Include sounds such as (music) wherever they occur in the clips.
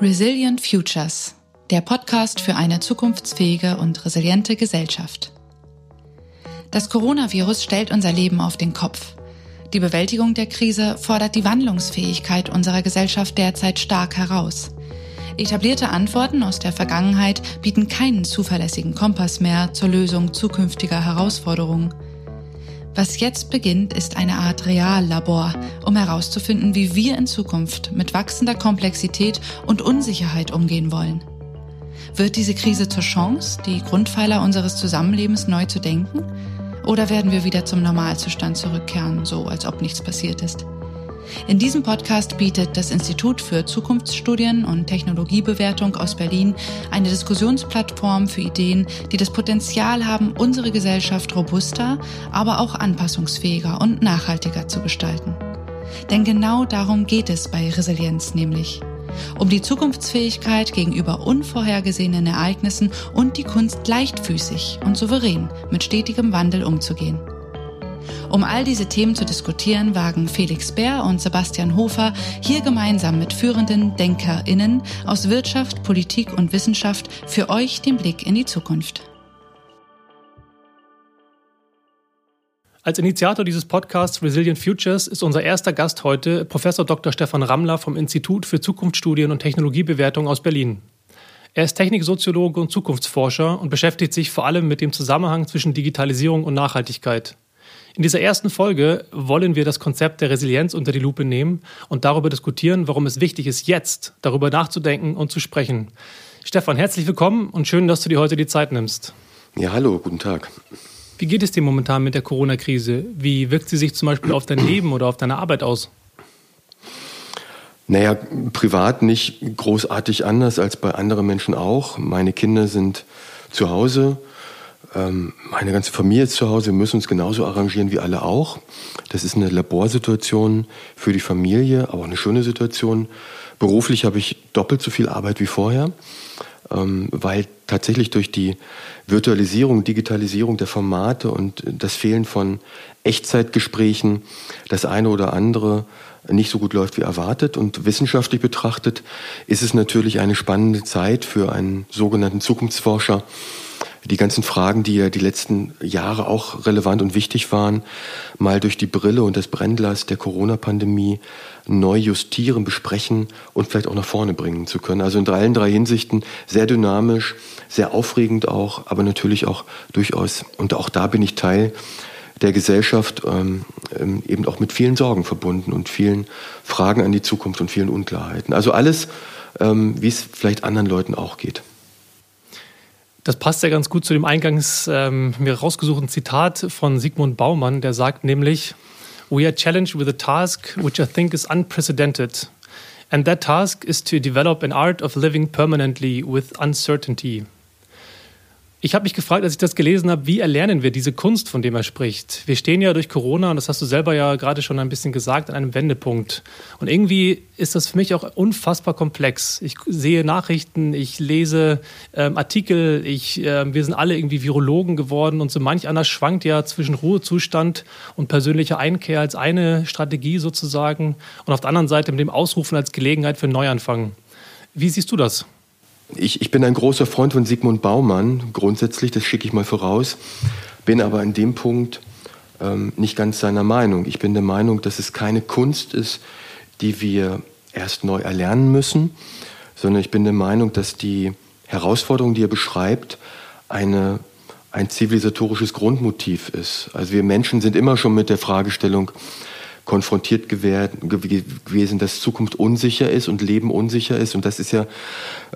Resilient Futures, der Podcast für eine zukunftsfähige und resiliente Gesellschaft. Das Coronavirus stellt unser Leben auf den Kopf. Die Bewältigung der Krise fordert die Wandlungsfähigkeit unserer Gesellschaft derzeit stark heraus. Etablierte Antworten aus der Vergangenheit bieten keinen zuverlässigen Kompass mehr zur Lösung zukünftiger Herausforderungen. Was jetzt beginnt, ist eine Art Reallabor, um herauszufinden, wie wir in Zukunft mit wachsender Komplexität und Unsicherheit umgehen wollen. Wird diese Krise zur Chance, die Grundpfeiler unseres Zusammenlebens neu zu denken? Oder werden wir wieder zum Normalzustand zurückkehren, so als ob nichts passiert ist? In diesem Podcast bietet das Institut für Zukunftsstudien und Technologiebewertung aus Berlin eine Diskussionsplattform für Ideen, die das Potenzial haben, unsere Gesellschaft robuster, aber auch anpassungsfähiger und nachhaltiger zu gestalten. Denn genau darum geht es bei Resilienz nämlich. Um die Zukunftsfähigkeit gegenüber unvorhergesehenen Ereignissen und die Kunst leichtfüßig und souverän mit stetigem Wandel umzugehen. Um all diese Themen zu diskutieren, wagen Felix Bär und Sebastian Hofer hier gemeinsam mit führenden DenkerInnen aus Wirtschaft, Politik und Wissenschaft für euch den Blick in die Zukunft. Als Initiator dieses Podcasts Resilient Futures ist unser erster Gast heute Professor Dr. Stefan Rammler vom Institut für Zukunftsstudien und Technologiebewertung aus Berlin. Er ist Techniksoziologe und Zukunftsforscher und beschäftigt sich vor allem mit dem Zusammenhang zwischen Digitalisierung und Nachhaltigkeit. In dieser ersten Folge wollen wir das Konzept der Resilienz unter die Lupe nehmen und darüber diskutieren, warum es wichtig ist, jetzt darüber nachzudenken und zu sprechen. Stefan, herzlich willkommen und schön, dass du dir heute die Zeit nimmst. Ja, hallo, guten Tag. Wie geht es dir momentan mit der Corona-Krise? Wie wirkt sie sich zum Beispiel auf dein Leben oder auf deine Arbeit aus? Naja, privat nicht großartig anders als bei anderen Menschen auch. Meine Kinder sind zu Hause meine ganze Familie ist zu Hause, wir müssen uns genauso arrangieren wie alle auch. Das ist eine Laborsituation für die Familie, aber auch eine schöne Situation. Beruflich habe ich doppelt so viel Arbeit wie vorher, ähm, weil tatsächlich durch die Virtualisierung, Digitalisierung der Formate und das Fehlen von Echtzeitgesprächen das eine oder andere nicht so gut läuft wie erwartet. Und wissenschaftlich betrachtet ist es natürlich eine spannende Zeit für einen sogenannten Zukunftsforscher, die ganzen Fragen, die ja die letzten Jahre auch relevant und wichtig waren, mal durch die Brille und das Brennglas der Corona-Pandemie neu justieren, besprechen und vielleicht auch nach vorne bringen zu können. Also in allen drei Hinsichten sehr dynamisch, sehr aufregend auch, aber natürlich auch durchaus, und auch da bin ich Teil der Gesellschaft, ähm, ähm eben auch mit vielen Sorgen verbunden und vielen Fragen an die Zukunft und vielen Unklarheiten. Also alles, ähm, wie es vielleicht anderen Leuten auch geht. Das passt ja ganz gut zu dem eingangs ähm, mir rausgesuchten Zitat von Sigmund Baumann, der sagt nämlich, We are challenged with a task which I think is unprecedented. And that task is to develop an art of living permanently with uncertainty. Ich habe mich gefragt, als ich das gelesen habe, wie erlernen wir diese Kunst, von dem er spricht? Wir stehen ja durch Corona, und das hast du selber ja gerade schon ein bisschen gesagt, an einem Wendepunkt. Und irgendwie ist das für mich auch unfassbar komplex. Ich sehe Nachrichten, ich lese ähm, Artikel, ich, äh, wir sind alle irgendwie Virologen geworden und so manch einer schwankt ja zwischen Ruhezustand und persönlicher Einkehr als eine Strategie sozusagen und auf der anderen Seite mit dem Ausrufen als Gelegenheit für Neuanfang. Wie siehst du das? Ich, ich bin ein großer Freund von Sigmund Baumann, grundsätzlich, das schicke ich mal voraus, bin aber in dem Punkt ähm, nicht ganz seiner Meinung. Ich bin der Meinung, dass es keine Kunst ist, die wir erst neu erlernen müssen, sondern ich bin der Meinung, dass die Herausforderung, die er beschreibt, eine, ein zivilisatorisches Grundmotiv ist. Also wir Menschen sind immer schon mit der Fragestellung konfrontiert gewesen, dass Zukunft unsicher ist und Leben unsicher ist. Und das ist ja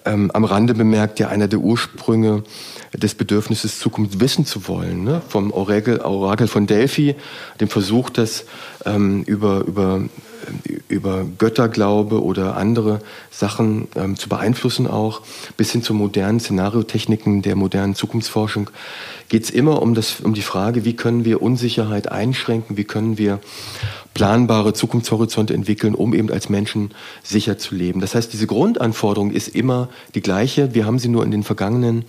ähm, am Rande bemerkt ja einer der Ursprünge des Bedürfnisses, Zukunft wissen zu wollen. Ne? Vom Orakel, Orakel von Delphi, dem Versuch, das ähm, über, über, über Götterglaube oder andere Sachen ähm, zu beeinflussen auch, bis hin zu modernen Szenariotechniken der modernen Zukunftsforschung, geht es immer um, das, um die Frage, wie können wir Unsicherheit einschränken, wie können wir planbare Zukunftshorizonte entwickeln, um eben als Menschen sicher zu leben. Das heißt, diese Grundanforderung ist immer die gleiche. Wir haben sie nur in den vergangenen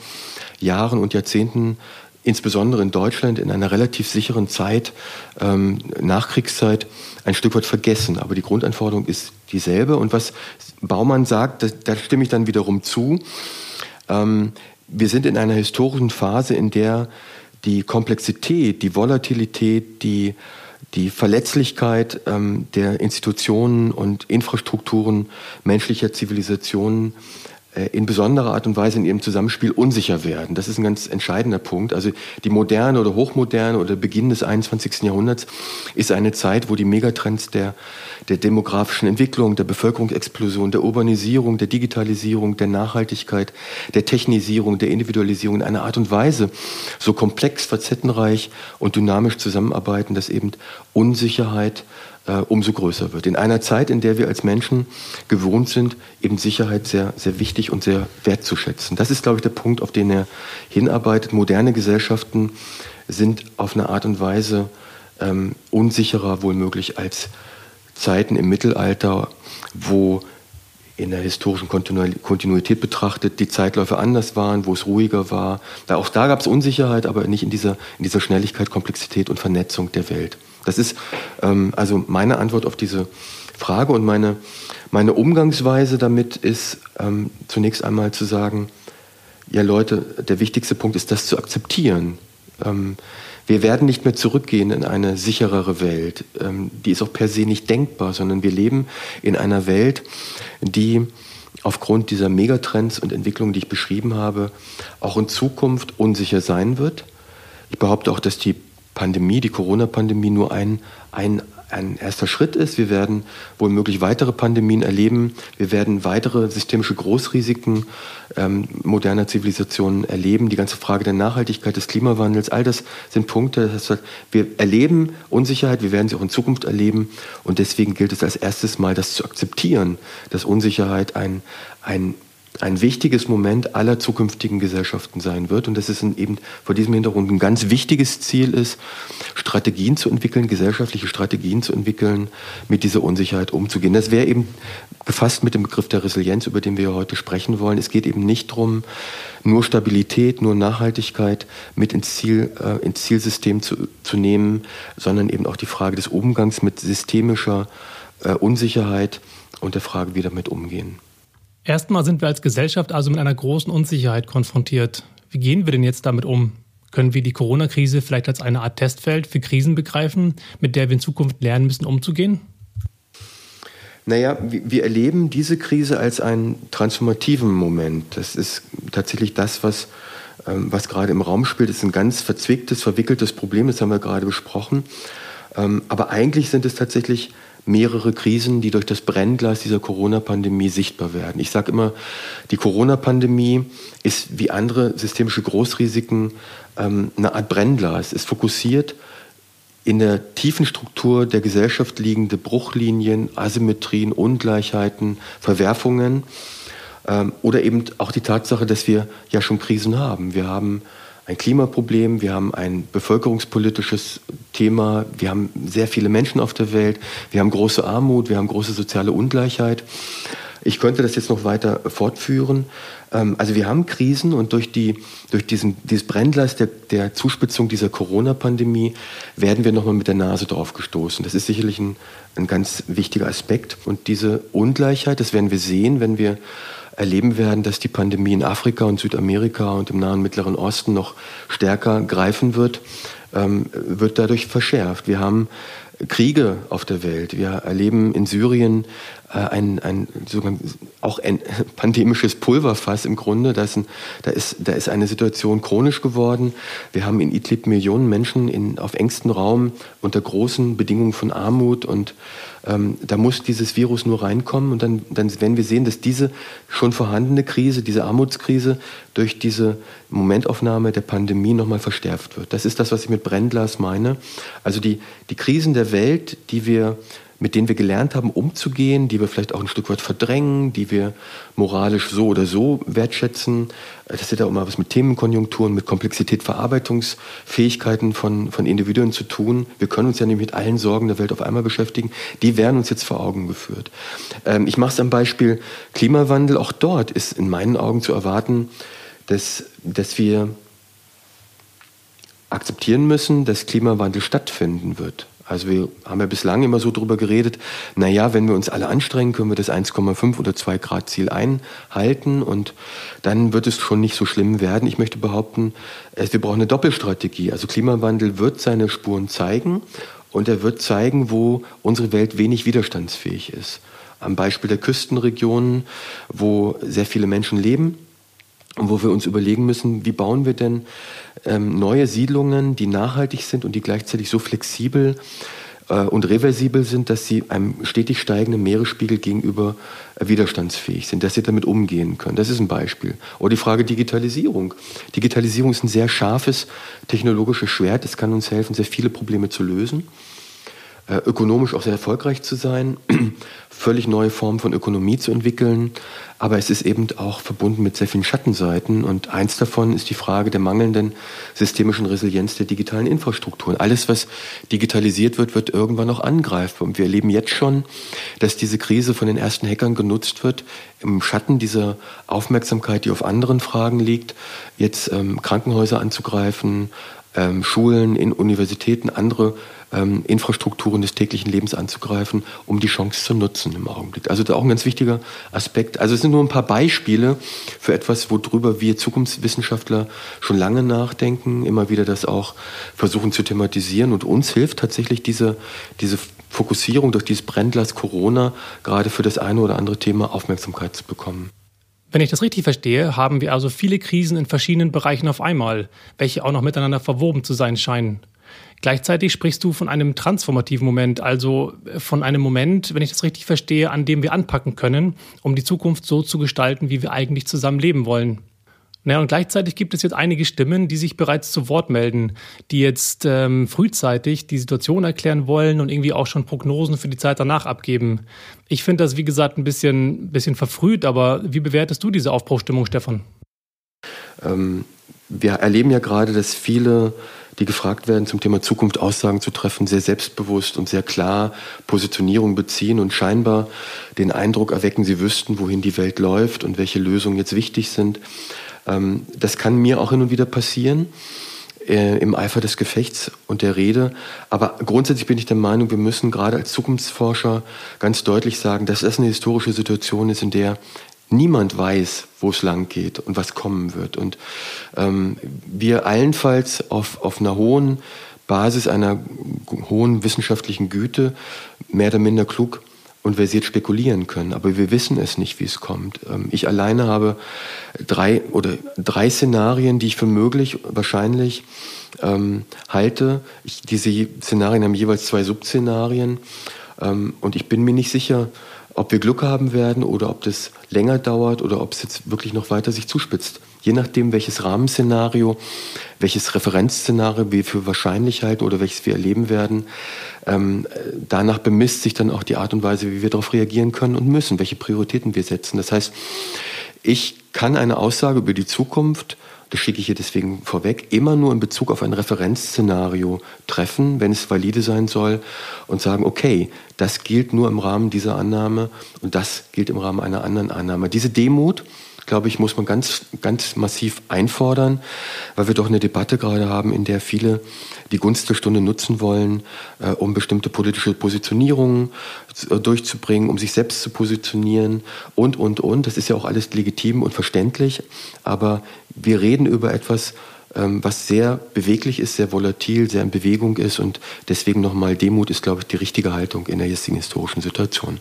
Jahren und Jahrzehnten insbesondere in Deutschland in einer relativ sicheren Zeit, ähm, Nachkriegszeit, ein Stück weit vergessen. Aber die Grundanforderung ist dieselbe. Und was Baumann sagt, da, da stimme ich dann wiederum zu. Ähm, wir sind in einer historischen Phase, in der die Komplexität, die Volatilität, die, die Verletzlichkeit ähm, der Institutionen und Infrastrukturen menschlicher Zivilisationen in besonderer Art und Weise in ihrem Zusammenspiel unsicher werden. Das ist ein ganz entscheidender Punkt. Also die moderne oder hochmoderne oder Beginn des 21. Jahrhunderts ist eine Zeit, wo die Megatrends der, der demografischen Entwicklung, der Bevölkerungsexplosion, der Urbanisierung, der Digitalisierung, der Nachhaltigkeit, der Technisierung, der Individualisierung in einer Art und Weise so komplex, facettenreich und dynamisch zusammenarbeiten, dass eben Unsicherheit äh, umso größer wird. In einer Zeit, in der wir als Menschen gewohnt sind, eben Sicherheit sehr, sehr wichtig und sehr wertzuschätzen. Das ist, glaube ich, der Punkt, auf den er hinarbeitet. Moderne Gesellschaften sind auf eine Art und Weise ähm, unsicherer wohl möglich als Zeiten im Mittelalter, wo in der historischen Kontinuität betrachtet die Zeitläufe anders waren, wo es ruhiger war. Da, auch da gab es Unsicherheit, aber nicht in dieser, in dieser Schnelligkeit, Komplexität und Vernetzung der Welt. Das ist ähm, also meine Antwort auf diese Frage und meine, meine Umgangsweise damit ist ähm, zunächst einmal zu sagen, ja Leute, der wichtigste Punkt ist das zu akzeptieren. Ähm, wir werden nicht mehr zurückgehen in eine sicherere Welt. Ähm, die ist auch per se nicht denkbar, sondern wir leben in einer Welt, die aufgrund dieser Megatrends und Entwicklungen, die ich beschrieben habe, auch in Zukunft unsicher sein wird. Ich behaupte auch, dass die Pandemie, die Corona-Pandemie nur ein, ein, ein erster Schritt ist. Wir werden wohl möglich weitere Pandemien erleben. Wir werden weitere systemische Großrisiken ähm, moderner Zivilisationen erleben. Die ganze Frage der Nachhaltigkeit, des Klimawandels, all das sind Punkte. Das heißt, wir erleben Unsicherheit, wir werden sie auch in Zukunft erleben. Und deswegen gilt es als erstes Mal, das zu akzeptieren, dass Unsicherheit ein, ein ein wichtiges Moment aller zukünftigen Gesellschaften sein wird und dass es eben vor diesem Hintergrund ein ganz wichtiges Ziel ist, Strategien zu entwickeln, gesellschaftliche Strategien zu entwickeln, mit dieser Unsicherheit umzugehen. Das wäre eben gefasst mit dem Begriff der Resilienz, über den wir heute sprechen wollen. Es geht eben nicht darum, nur Stabilität, nur Nachhaltigkeit mit ins, Ziel, äh, ins Zielsystem zu, zu nehmen, sondern eben auch die Frage des Umgangs mit systemischer äh, Unsicherheit und der Frage, wie damit umgehen. Erstmal sind wir als Gesellschaft also mit einer großen Unsicherheit konfrontiert. Wie gehen wir denn jetzt damit um? Können wir die Corona-Krise vielleicht als eine Art Testfeld für Krisen begreifen, mit der wir in Zukunft lernen müssen, umzugehen? Naja, wir erleben diese Krise als einen transformativen Moment. Das ist tatsächlich das, was, ähm, was gerade im Raum spielt. Das ist ein ganz verzwicktes, verwickeltes Problem, das haben wir gerade besprochen. Ähm, aber eigentlich sind es tatsächlich mehrere Krisen, die durch das Brennglas dieser Corona-Pandemie sichtbar werden. Ich sage immer, die Corona-Pandemie ist wie andere systemische Großrisiken ähm, eine Art Brennglas. Es fokussiert in der tiefen Struktur der Gesellschaft liegende Bruchlinien, Asymmetrien, Ungleichheiten, Verwerfungen ähm, oder eben auch die Tatsache, dass wir ja schon Krisen haben. Wir haben ein Klimaproblem, wir haben ein bevölkerungspolitisches Thema, wir haben sehr viele Menschen auf der Welt, wir haben große Armut, wir haben große soziale Ungleichheit. Ich könnte das jetzt noch weiter fortführen. Ähm, also wir haben Krisen und durch, die, durch diesen, dieses Brennglas der, der Zuspitzung dieser Corona-Pandemie werden wir nochmal mit der Nase drauf gestoßen. Das ist sicherlich ein, ein ganz wichtiger Aspekt. Und diese Ungleichheit, das werden wir sehen, wenn wir erleben werden, dass die Pandemie in Afrika und Südamerika und im Nahen Mittleren Osten noch stärker greifen wird, ähm, wird dadurch verschärft. Wir haben Kriege auf der Welt. Wir erleben in Syrien ein, ein auch ein (laughs) pandemisches Pulverfass im Grunde. Da ist, ein, da, ist, da ist eine Situation chronisch geworden. Wir haben in Idlib Millionen Menschen in, auf engstem Raum unter großen Bedingungen von Armut und ähm, da muss dieses Virus nur reinkommen und dann, dann werden wir sehen, dass diese schon vorhandene Krise, diese Armutskrise durch diese Momentaufnahme der Pandemie nochmal verstärkt wird. Das ist das, was ich mit Brennglas meine. Also die, die Krisen der Welt, die wir mit denen wir gelernt haben, umzugehen, die wir vielleicht auch ein Stück weit verdrängen, die wir moralisch so oder so wertschätzen. Das hat ja auch mal was mit Themenkonjunkturen, mit Komplexität, Verarbeitungsfähigkeiten von, von Individuen zu tun. Wir können uns ja nicht mit allen Sorgen der Welt auf einmal beschäftigen. Die werden uns jetzt vor Augen geführt. Ähm, ich mache es am Beispiel Klimawandel. Auch dort ist in meinen Augen zu erwarten, dass, dass wir akzeptieren müssen, dass Klimawandel stattfinden wird. Also wir haben ja bislang immer so drüber geredet, na ja, wenn wir uns alle anstrengen, können wir das 1,5 oder 2 Grad Ziel einhalten und dann wird es schon nicht so schlimm werden. Ich möchte behaupten, wir brauchen eine Doppelstrategie. Also Klimawandel wird seine Spuren zeigen und er wird zeigen, wo unsere Welt wenig widerstandsfähig ist. Am Beispiel der Küstenregionen, wo sehr viele Menschen leben und wo wir uns überlegen müssen, wie bauen wir denn ähm, neue Siedlungen, die nachhaltig sind und die gleichzeitig so flexibel äh, und reversibel sind, dass sie einem stetig steigenden Meeresspiegel gegenüber äh, widerstandsfähig sind, dass sie damit umgehen können. Das ist ein Beispiel. Oder die Frage Digitalisierung. Digitalisierung ist ein sehr scharfes technologisches Schwert. Es kann uns helfen, sehr viele Probleme zu lösen. Äh, ökonomisch auch sehr erfolgreich zu sein, (clears throat) völlig neue Formen von Ökonomie zu entwickeln. Aber es ist eben auch verbunden mit sehr vielen Schattenseiten. Und eins davon ist die Frage der mangelnden systemischen Resilienz der digitalen Infrastrukturen. Alles, was digitalisiert wird, wird irgendwann auch angreifbar. Und wir erleben jetzt schon, dass diese Krise von den ersten Hackern genutzt wird, im Schatten dieser Aufmerksamkeit, die auf anderen Fragen liegt, jetzt ähm, Krankenhäuser anzugreifen, ähm, Schulen, in Universitäten, andere ähm, Infrastrukturen des täglichen Lebens anzugreifen, um die Chance zu nutzen im Augenblick. Also da auch ein ganz wichtiger Aspekt. Also es sind nur ein paar Beispiele für etwas, worüber wir Zukunftswissenschaftler schon lange nachdenken, immer wieder das auch versuchen zu thematisieren. Und uns hilft tatsächlich diese, diese Fokussierung durch dieses Brennglas Corona gerade für das eine oder andere Thema Aufmerksamkeit zu bekommen. Wenn ich das richtig verstehe, haben wir also viele Krisen in verschiedenen Bereichen auf einmal, welche auch noch miteinander verwoben zu sein scheinen. Gleichzeitig sprichst du von einem transformativen Moment, also von einem Moment, wenn ich das richtig verstehe, an dem wir anpacken können, um die Zukunft so zu gestalten, wie wir eigentlich zusammen leben wollen. Naja, und gleichzeitig gibt es jetzt einige Stimmen, die sich bereits zu Wort melden, die jetzt ähm, frühzeitig die Situation erklären wollen und irgendwie auch schon Prognosen für die Zeit danach abgeben. Ich finde das, wie gesagt, ein bisschen, bisschen verfrüht, aber wie bewertest du diese Aufbruchstimmung, Stefan? Ähm, wir erleben ja gerade, dass viele die gefragt werden, zum Thema Zukunft Aussagen zu treffen, sehr selbstbewusst und sehr klar Positionierung beziehen und scheinbar den Eindruck erwecken, sie wüssten, wohin die Welt läuft und welche Lösungen jetzt wichtig sind. Ähm, das kann mir auch hin und wieder passieren äh, im Eifer des Gefechts und der Rede. Aber grundsätzlich bin ich der Meinung, wir müssen gerade als Zukunftsforscher ganz deutlich sagen, dass das eine historische Situation ist, in der niemand weiß, wo es lang geht und was kommen wird. Und ähm, wir allenfalls auf, auf einer hohen Basis einer hohen wissenschaftlichen Güte mehr oder minder klug und versiert spekulieren können. Aber wir wissen es nicht, wie es kommt. Ähm, ich alleine habe drei oder drei Szenarien, die ich für möglich, wahrscheinlich ähm, halte. Ich, diese Szenarien haben jeweils zwei Subszenarien. Ähm, und ich bin mir nicht sicher, ob wir Glück haben werden oder ob das länger dauert oder ob es jetzt wirklich noch weiter sich zuspitzt. Je nachdem, welches Rahmenszenario, welches Referenzszenario wir für wahrscheinlich halten oder welches wir erleben werden, ähm, danach bemisst sich dann auch die Art und Weise, wie wir darauf reagieren können und müssen, welche Prioritäten wir setzen. Das heißt, ich kann eine Aussage über die Zukunft das schicke ich hier deswegen vorweg, immer nur in Bezug auf ein Referenzszenario treffen, wenn es valide sein soll und sagen, okay, das gilt nur im Rahmen dieser Annahme und das gilt im Rahmen einer anderen Annahme. Diese Demut, glaube ich, muss man ganz, ganz massiv einfordern, weil wir doch eine Debatte gerade haben, in der viele die Gunst der Stunde nutzen wollen, äh, um bestimmte politische Positionierungen äh, durchzubringen, um sich selbst zu positionieren und, und, und. Das ist ja auch alles legitim und verständlich, aber wir reden über etwas, ähm, was sehr beweglich ist, sehr volatil, sehr in Bewegung ist und deswegen nochmal Demut ist, glaube ich, die richtige Haltung in der jetzigen historischen Situation.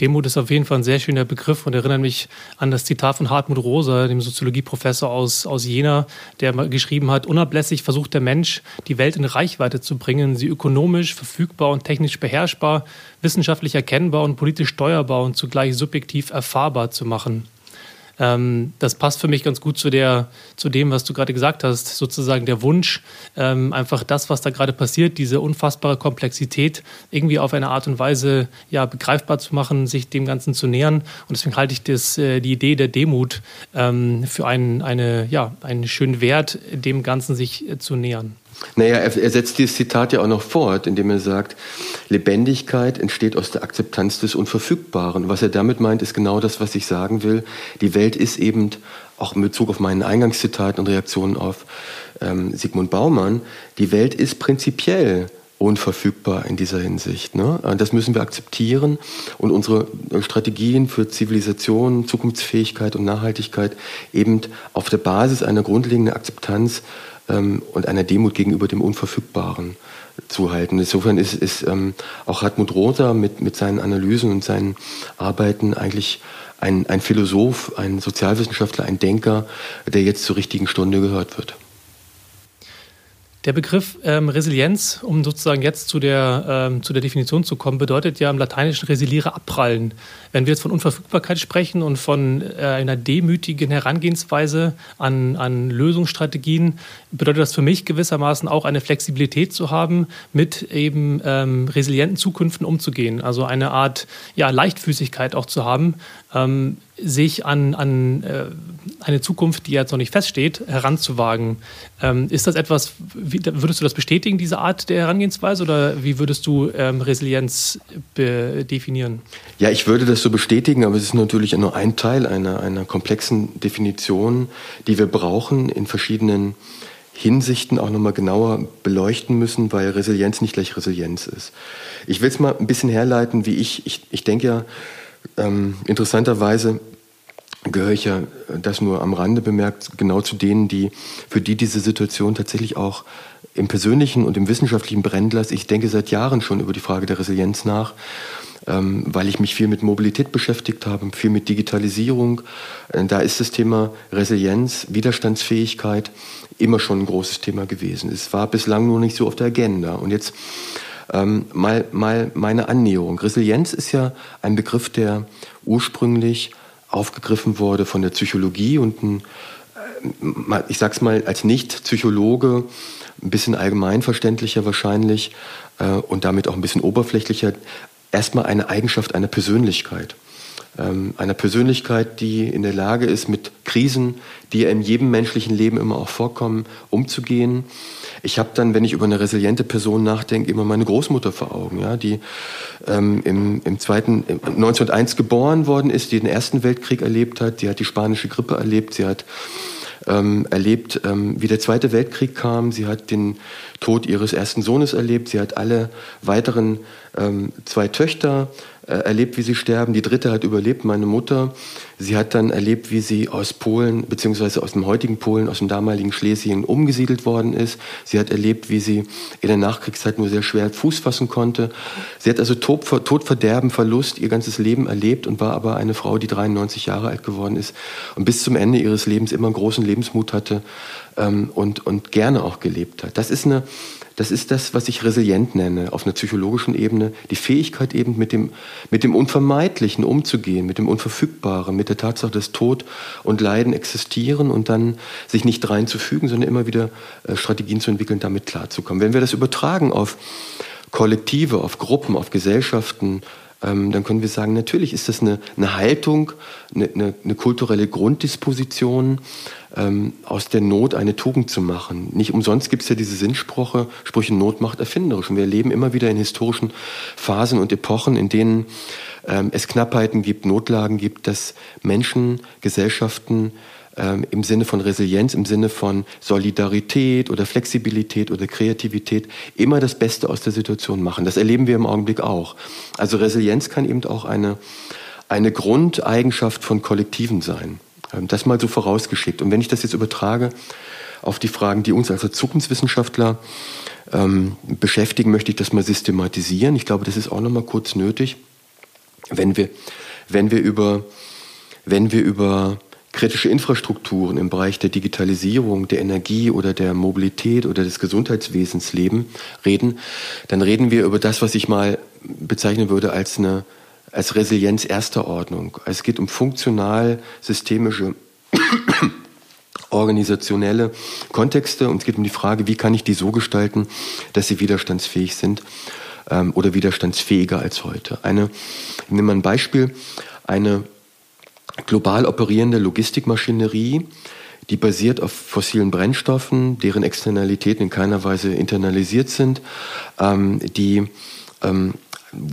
Demut ist auf jeden Fall ein sehr schöner Begriff und erinnert mich an das Zitat von Hartmut Rosa, dem Soziologieprofessor aus, aus Jena, der geschrieben hat, unablässig versucht der Mensch, die Welt in Reichweite zu bringen, sie ökonomisch, verfügbar und technisch beherrschbar, wissenschaftlich erkennbar und politisch steuerbar und zugleich subjektiv erfahrbar zu machen. Ähm, das passt für mich ganz gut zu, der, zu dem, was du gerade gesagt hast, sozusagen der Wunsch, ähm, einfach das, was da gerade passiert, diese unfassbare Komplexität irgendwie auf eine Art und Weise ja, begreifbar zu machen, sich dem Ganzen zu nähern. Und deswegen halte ich das, äh, die Idee der Demut ähm, für einen, eine, ja, einen schönen Wert, dem Ganzen sich äh, zu nähern. Naja, er, er setzt dieses Zitat ja auch noch fort, indem er sagt, Lebendigkeit entsteht aus der Akzeptanz des Unverfügbaren. Was er damit meint, ist genau das, was ich sagen will. Die Welt ist eben, auch in Bezug auf meinen Eingangszitat und Reaktionen auf ähm, Sigmund Baumann, die Welt ist prinzipiell unverfügbar in dieser Hinsicht. Ne? Das müssen wir akzeptieren und unsere Strategien für Zivilisation, Zukunftsfähigkeit und Nachhaltigkeit eben auf der Basis einer grundlegenden Akzeptanz ähm, und einer Demut gegenüber dem Unverfügbaren zu halten. Insofern ist, ist ähm, auch Hartmut Rother mit, mit seinen Analysen und seinen Arbeiten eigentlich ein, ein Philosoph, ein Sozialwissenschaftler, ein Denker, der jetzt zur richtigen Stunde gehört wird. Der Begriff ähm, Resilienz, um sozusagen jetzt zu der, ähm, zu der Definition zu kommen, bedeutet ja im Lateinischen resiliere abprallen. Wenn wir jetzt von Unverfügbarkeit sprechen und von äh, einer demütigen Herangehensweise an, an Lösungsstrategien, bedeutet das für mich gewissermaßen auch eine Flexibilität zu haben, mit eben ähm, resilienten Zukünften umzugehen. Also eine Art ja, Leichtfüßigkeit auch zu haben, ähm, sich an, an äh, eine Zukunft, die jetzt noch nicht feststeht, heranzuwagen. Ähm, ist das etwas, wie, würdest du das bestätigen, diese Art der Herangehensweise, oder wie würdest du ähm, Resilienz definieren? Ja, ich würde das so bestätigen, aber es ist natürlich nur ein Teil einer, einer komplexen Definition, die wir brauchen in verschiedenen Hinsichten auch nochmal genauer beleuchten müssen, weil Resilienz nicht gleich Resilienz ist. Ich will es mal ein bisschen herleiten, wie ich, ich, ich denke ja, ähm, interessanterweise gehöre ich ja, das nur am Rande bemerkt, genau zu denen, die, für die diese Situation tatsächlich auch im persönlichen und im wissenschaftlichen Brennglas, ich denke seit Jahren schon über die Frage der Resilienz nach, ähm, weil ich mich viel mit Mobilität beschäftigt habe, viel mit Digitalisierung. Äh, da ist das Thema Resilienz, Widerstandsfähigkeit immer schon ein großes Thema gewesen. Es war bislang nur nicht so auf der Agenda. Und jetzt ähm, mal, mal meine Annäherung. Resilienz ist ja ein Begriff, der ursprünglich aufgegriffen wurde von der Psychologie und ein, äh, ich sag's mal als Nicht-Psychologe, ein bisschen allgemeinverständlicher wahrscheinlich äh, und damit auch ein bisschen oberflächlicher, erstmal eine Eigenschaft einer Persönlichkeit ähm, einer Persönlichkeit, die in der Lage ist, mit Krisen, die in jedem menschlichen Leben immer auch vorkommen, umzugehen. Ich habe dann, wenn ich über eine resiliente Person nachdenke, immer meine Großmutter vor Augen, ja, die ähm, im, im zweiten, 1901 geboren worden ist, die den Ersten Weltkrieg erlebt hat, sie hat die spanische Grippe erlebt, sie hat ähm, erlebt, ähm, wie der Zweite Weltkrieg kam. Sie hat den Tod ihres ersten Sohnes erlebt. Sie hat alle weiteren ähm, zwei Töchter äh, erlebt, wie sie sterben. Die dritte hat überlebt, meine Mutter. Sie hat dann erlebt, wie sie aus Polen, beziehungsweise aus dem heutigen Polen, aus dem damaligen Schlesien umgesiedelt worden ist. Sie hat erlebt, wie sie in der Nachkriegszeit nur sehr schwer Fuß fassen konnte. Sie hat also Tod, Tod, Verderben, Verlust ihr ganzes Leben erlebt und war aber eine Frau, die 93 Jahre alt geworden ist und bis zum Ende ihres Lebens immer großen Lebensmut hatte ähm, und, und gerne auch gelebt hat. Das ist eine das ist das, was ich resilient nenne, auf einer psychologischen Ebene. Die Fähigkeit eben mit dem, mit dem Unvermeidlichen umzugehen, mit dem Unverfügbaren, mit der Tatsache, dass Tod und Leiden existieren und dann sich nicht reinzufügen, sondern immer wieder äh, Strategien zu entwickeln, damit klarzukommen. Wenn wir das übertragen auf Kollektive, auf Gruppen, auf Gesellschaften, ähm, dann können wir sagen, natürlich ist das eine, eine Haltung, eine, eine, eine, kulturelle Grunddisposition, ähm, aus der Not eine Tugend zu machen. Nicht umsonst gibt es ja diese Sinnsprüche, Sprüche Not macht erfinderisch. Und wir erleben immer wieder in historischen Phasen und Epochen, in denen ähm, es Knappheiten gibt, Notlagen gibt, dass Menschen, Gesellschaften ähm, im Sinne von Resilienz, im Sinne von Solidarität oder Flexibilität oder Kreativität immer das Beste aus der Situation machen. Das erleben wir im Augenblick auch. Also Resilienz kann eben auch eine, eine Grundeigenschaft von Kollektiven sein. Ähm, das mal so vorausgeschickt. Und wenn ich das jetzt übertrage auf die Fragen, die uns als Zukunftswissenschaftler ähm, beschäftigen, möchte ich das mal systematisieren. Ich glaube, das ist auch noch mal kurz nötig. Wenn wir, wenn wir über, wenn wir über kritische Infrastrukturen im Bereich der Digitalisierung, der Energie oder der Mobilität oder des Gesundheitswesens leben, reden, dann reden wir über das, was ich mal bezeichnen würde als eine als Resilienz erster Ordnung. Es geht um funktional systemische (coughs) organisationelle Kontexte und es geht um die Frage, wie kann ich die so gestalten, dass sie widerstandsfähig sind ähm, oder widerstandsfähiger als heute. Eine, ich nehme mal ein Beispiel, eine global operierende Logistikmaschinerie, die basiert auf fossilen Brennstoffen, deren Externalitäten in keiner Weise internalisiert sind, ähm, die ähm,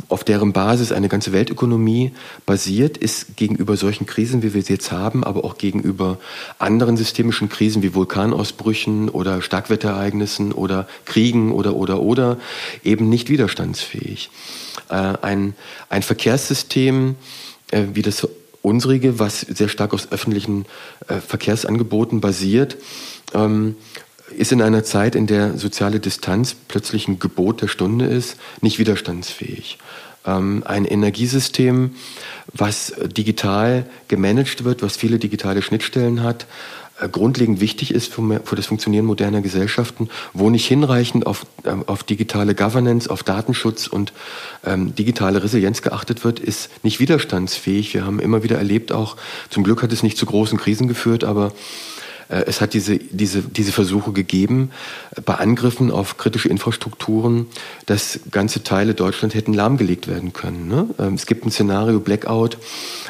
auf deren Basis eine ganze Weltökonomie basiert, ist gegenüber solchen Krisen, wie wir sie jetzt haben, aber auch gegenüber anderen systemischen Krisen wie Vulkanausbrüchen oder Starkwetterereignissen oder Kriegen oder oder oder eben nicht widerstandsfähig. Äh, ein, ein Verkehrssystem äh, wie das unsrige, was sehr stark aus öffentlichen äh, Verkehrsangeboten basiert, ähm, ist in einer Zeit, in der soziale Distanz plötzlich ein Gebot der Stunde ist, nicht widerstandsfähig. Ähm, ein Energiesystem, was digital gemanagt wird, was viele digitale Schnittstellen hat, grundlegend wichtig ist für, für, das Funktionieren moderner Gesellschaften, wo nicht hinreichend auf, äh, auf digitale Governance, auf Datenschutz und ähm, digitale Resilienz geachtet wird, ist nicht widerstandsfähig. Wir haben immer wieder erlebt, auch zum Glück hat es nicht zu großen Krisen geführt, aber äh, es hat diese, diese, diese Versuche gegeben, bei Angriffen auf kritische Infrastrukturen, dass ganze Teile Deutschland hätten lahmgelegt werden können. Ne? Ähm, es gibt ein Szenario Blackout,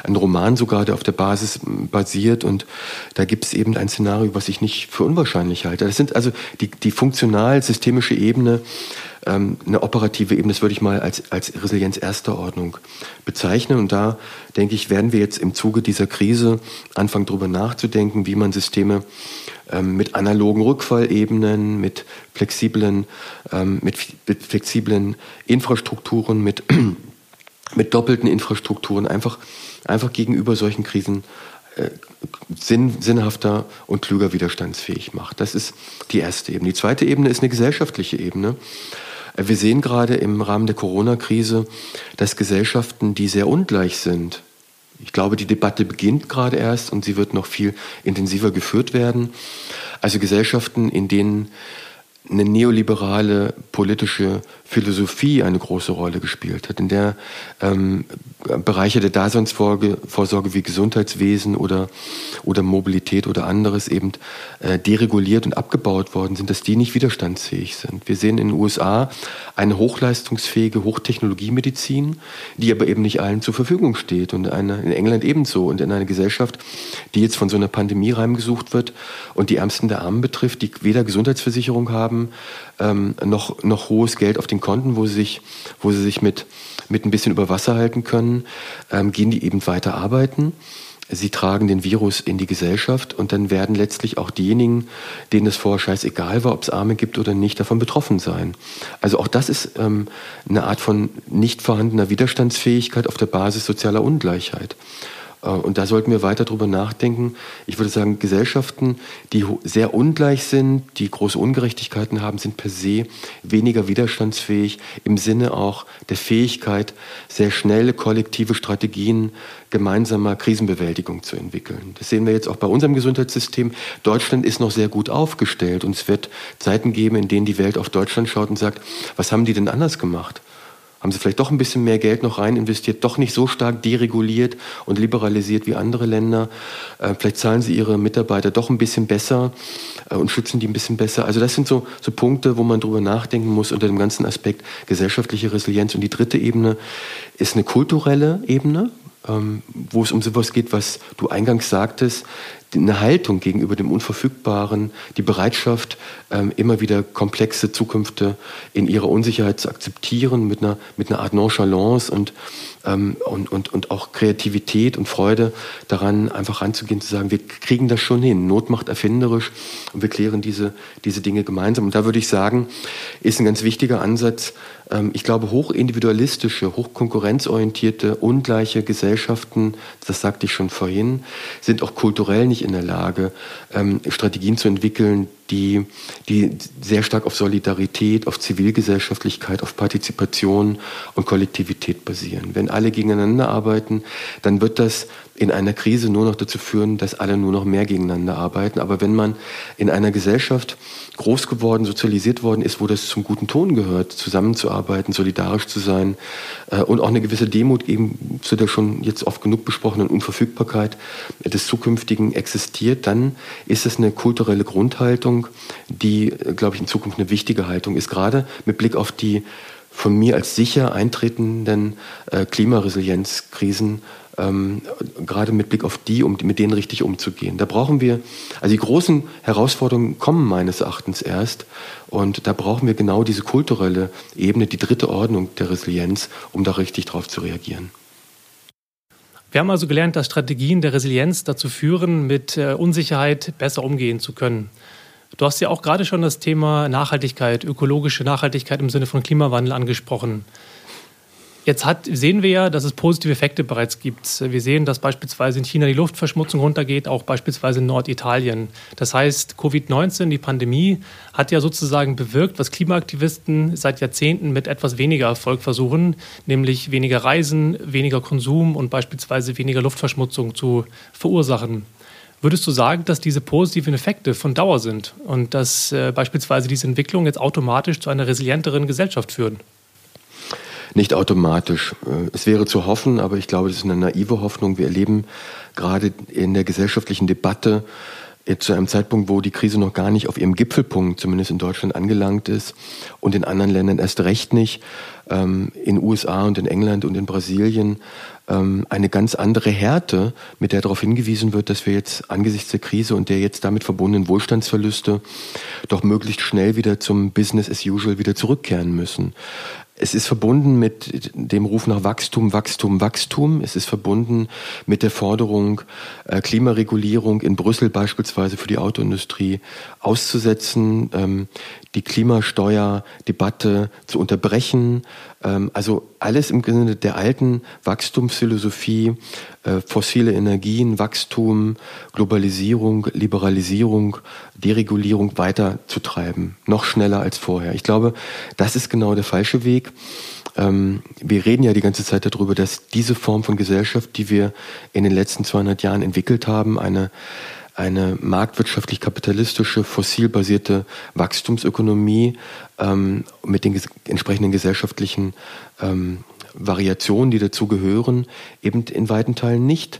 ein Roman sogar, der auf der Basis basiert und da gibt es eben ein Szenario, was ich nicht für unwahrscheinlich halte. Das sind also die, die funktional-systemische Ebene, ähm, eine operative Ebene, das würde ich mal als, als Resilienz erster Ordnung bezeichnen. Und da, denke ich, werden wir jetzt im Zuge dieser Krise anfangen, darüber nachzudenken, wie man Systeme ähm, mit analogen Rückfallebenen, mit flexiblen, ähm, mit, mit flexiblen Infrastrukturen, mit, (clears throat) mit doppelten Infrastrukturen einfach, einfach gegenüber solchen Krisen äh, sinn, sinnhafter und klüger widerstandsfähig macht. Das ist die erste Ebene. Die zweite Ebene ist eine gesellschaftliche Ebene. Wir sehen gerade im Rahmen der Corona-Krise, dass Gesellschaften, die sehr ungleich sind, ich glaube, die Debatte beginnt gerade erst und sie wird noch viel intensiver geführt werden. Also Gesellschaften, in denen eine neoliberale politische Philosophie eine große Rolle gespielt hat, in der ähm, Bereiche der Daseinsvorsorge wie Gesundheitswesen oder, oder Mobilität oder anderes eben äh, dereguliert und abgebaut worden sind, dass die nicht widerstandsfähig sind. Wir sehen in den USA eine hochleistungsfähige Hochtechnologiemedizin, die aber eben nicht allen zur Verfügung steht und eine, in England ebenso und in einer Gesellschaft, die jetzt von so einer Pandemie heimgesucht wird und die Ärmsten der Armen betrifft, die weder Gesundheitsversicherung haben, ähm, noch, noch hohes Geld auf den Konten, wo sie sich, wo sie sich mit, mit ein bisschen über Wasser halten können, ähm, gehen die eben weiter arbeiten. Sie tragen den Virus in die Gesellschaft und dann werden letztlich auch diejenigen, denen es vorher scheißegal war, ob es Arme gibt oder nicht, davon betroffen sein. Also auch das ist ähm, eine Art von nicht vorhandener Widerstandsfähigkeit auf der Basis sozialer Ungleichheit. Äh, und da sollten wir weiter drüber nachdenken. Ich würde sagen, Gesellschaften, die sehr ungleich sind, die große Ungerechtigkeiten haben, sind per se weniger widerstandsfähig im Sinne auch der Fähigkeit, sehr schnelle kollektive Strategien gemeinsamer Krisenbewältigung zu entwickeln. Das sehen wir jetzt auch bei unserem Gesundheitssystem. Deutschland ist noch sehr gut aufgestellt und es wird Zeiten geben, in denen die Welt auf Deutschland schaut und sagt, was haben die denn anders gemacht? Haben sie vielleicht doch ein bisschen mehr Geld noch rein investiert, doch nicht so stark dereguliert und liberalisiert wie andere Länder. Äh, vielleicht zahlen sie ihre Mitarbeiter doch ein bisschen besser äh, und schützen die ein bisschen besser. Also das sind so, so Punkte, wo man drüber nachdenken muss unter dem ganzen Aspekt gesellschaftliche Resilienz. Und die dritte Ebene ist eine kulturelle Ebene, ähm, wo es um sowas geht, was du eingangs sagtest, eine Haltung gegenüber dem Unverfügbaren, die Bereitschaft, ähm, immer wieder komplexe Zukünfte in ihrer Unsicherheit zu akzeptieren, mit einer, mit einer Art Nonchalance und, ähm, und, und, und auch Kreativität und Freude daran, einfach ranzugehen, zu sagen, wir kriegen das schon hin. Not macht erfinderisch und wir klären diese, diese Dinge gemeinsam. Und da würde ich sagen, ist ein ganz wichtiger Ansatz, ähm, ich glaube, hochindividualistische, hochkonkurrenzorientierte, ungleiche Gesellschaften, das sagte ich schon vorhin, sind auch kulturell nicht in der Lage, ähm, Strategien zu entwickeln, die, die sehr stark auf Solidarität, auf Zivilgesellschaftlichkeit, auf Partizipation und Kollektivität basieren. Wenn alle gegeneinander arbeiten, dann wird das in einer Krise nur noch dazu führen, dass alle nur noch mehr gegeneinander arbeiten. Aber wenn man in einer Gesellschaft groß geworden, sozialisiert worden ist, wo das zum guten Ton gehört, zusammenzuarbeiten, solidarisch zu sein äh, und auch eine gewisse Demut eben zu der schon jetzt oft genug besprochenen Unverfügbarkeit des Zukünftigen existiert, dann ist es eine kulturelle Grundhaltung, die, äh, glaube ich, in Zukunft eine wichtige Haltung ist, gerade mit Blick auf die von mir als sicher eintretenden äh, Klimaresilienzkrisen ähm, gerade mit Blick auf die, um mit denen richtig umzugehen. Da brauchen wir, also die großen Herausforderungen kommen meines Erachtens erst und da brauchen wir genau diese kulturelle Ebene, die dritte Ordnung der Resilienz, um da richtig drauf zu reagieren. Wir haben also gelernt, dass Strategien der Resilienz dazu führen, mit äh, Unsicherheit besser umgehen zu können. Du hast ja auch gerade schon das Thema Nachhaltigkeit, ökologische Nachhaltigkeit im Sinne von Klimawandel angesprochen. Jetzt hat, sehen wir ja, dass es positive Effekte bereits gibt. Wir sehen, dass beispielsweise in China die Luftverschmutzung runtergeht, auch beispielsweise in Norditalien. Das heißt, Covid-19, die Pandemie, hat ja sozusagen bewirkt, was Klimaaktivisten seit Jahrzehnten mit etwas weniger Erfolg versuchen, nämlich weniger Reisen, weniger Konsum und beispielsweise weniger Luftverschmutzung zu verursachen. Würdest du sagen, dass diese positiven Effekte von Dauer sind und dass äh, beispielsweise diese Entwicklung jetzt automatisch zu einer resilienteren Gesellschaft führen? nicht automatisch. Äh, es wäre zu hoffen, aber ich glaube, das ist eine naive Hoffnung. Wir erleben gerade in der gesellschaftlichen Debatte jetzt zu einem Zeitpunkt, wo die Krise noch gar nicht auf ihrem Gipfelpunkt, zumindest in Deutschland, angelangt ist und in anderen Ländern erst recht nicht, ähm, in USA und in England und in Brasilien, ähm, eine ganz andere Härte, mit der darauf hingewiesen wird, dass wir jetzt angesichts der Krise und der jetzt damit verbundenen Wohlstandsverluste doch möglichst schnell wieder zum Business as usual wieder zurückkehren müssen. Es ist verbunden mit dem Ruf nach Wachstum, Wachstum, Wachstum. Es ist verbunden mit der Forderung, äh, Klimaregulierung in Brüssel beispielsweise für die Autoindustrie auszusetzen, ähm, die Klimasteuerdebatte zu unterbrechen. Ähm, also alles im Sinne der alten Wachstumsphilosophie, äh, fossile Energien, Wachstum, Globalisierung, Liberalisierung, Deregulierung weiterzutreiben, noch schneller als vorher. Ich glaube, das ist genau der falsche Weg. Ähm, wir reden ja die ganze Zeit darüber, dass diese Form von Gesellschaft, die wir in den letzten 200 Jahren entwickelt haben, eine eine marktwirtschaftlich-kapitalistische, fossilbasierte Wachstumsökonomie ähm, mit den ges entsprechenden gesellschaftlichen ähm, Variationen, die dazu gehören, eben in weiten Teilen nicht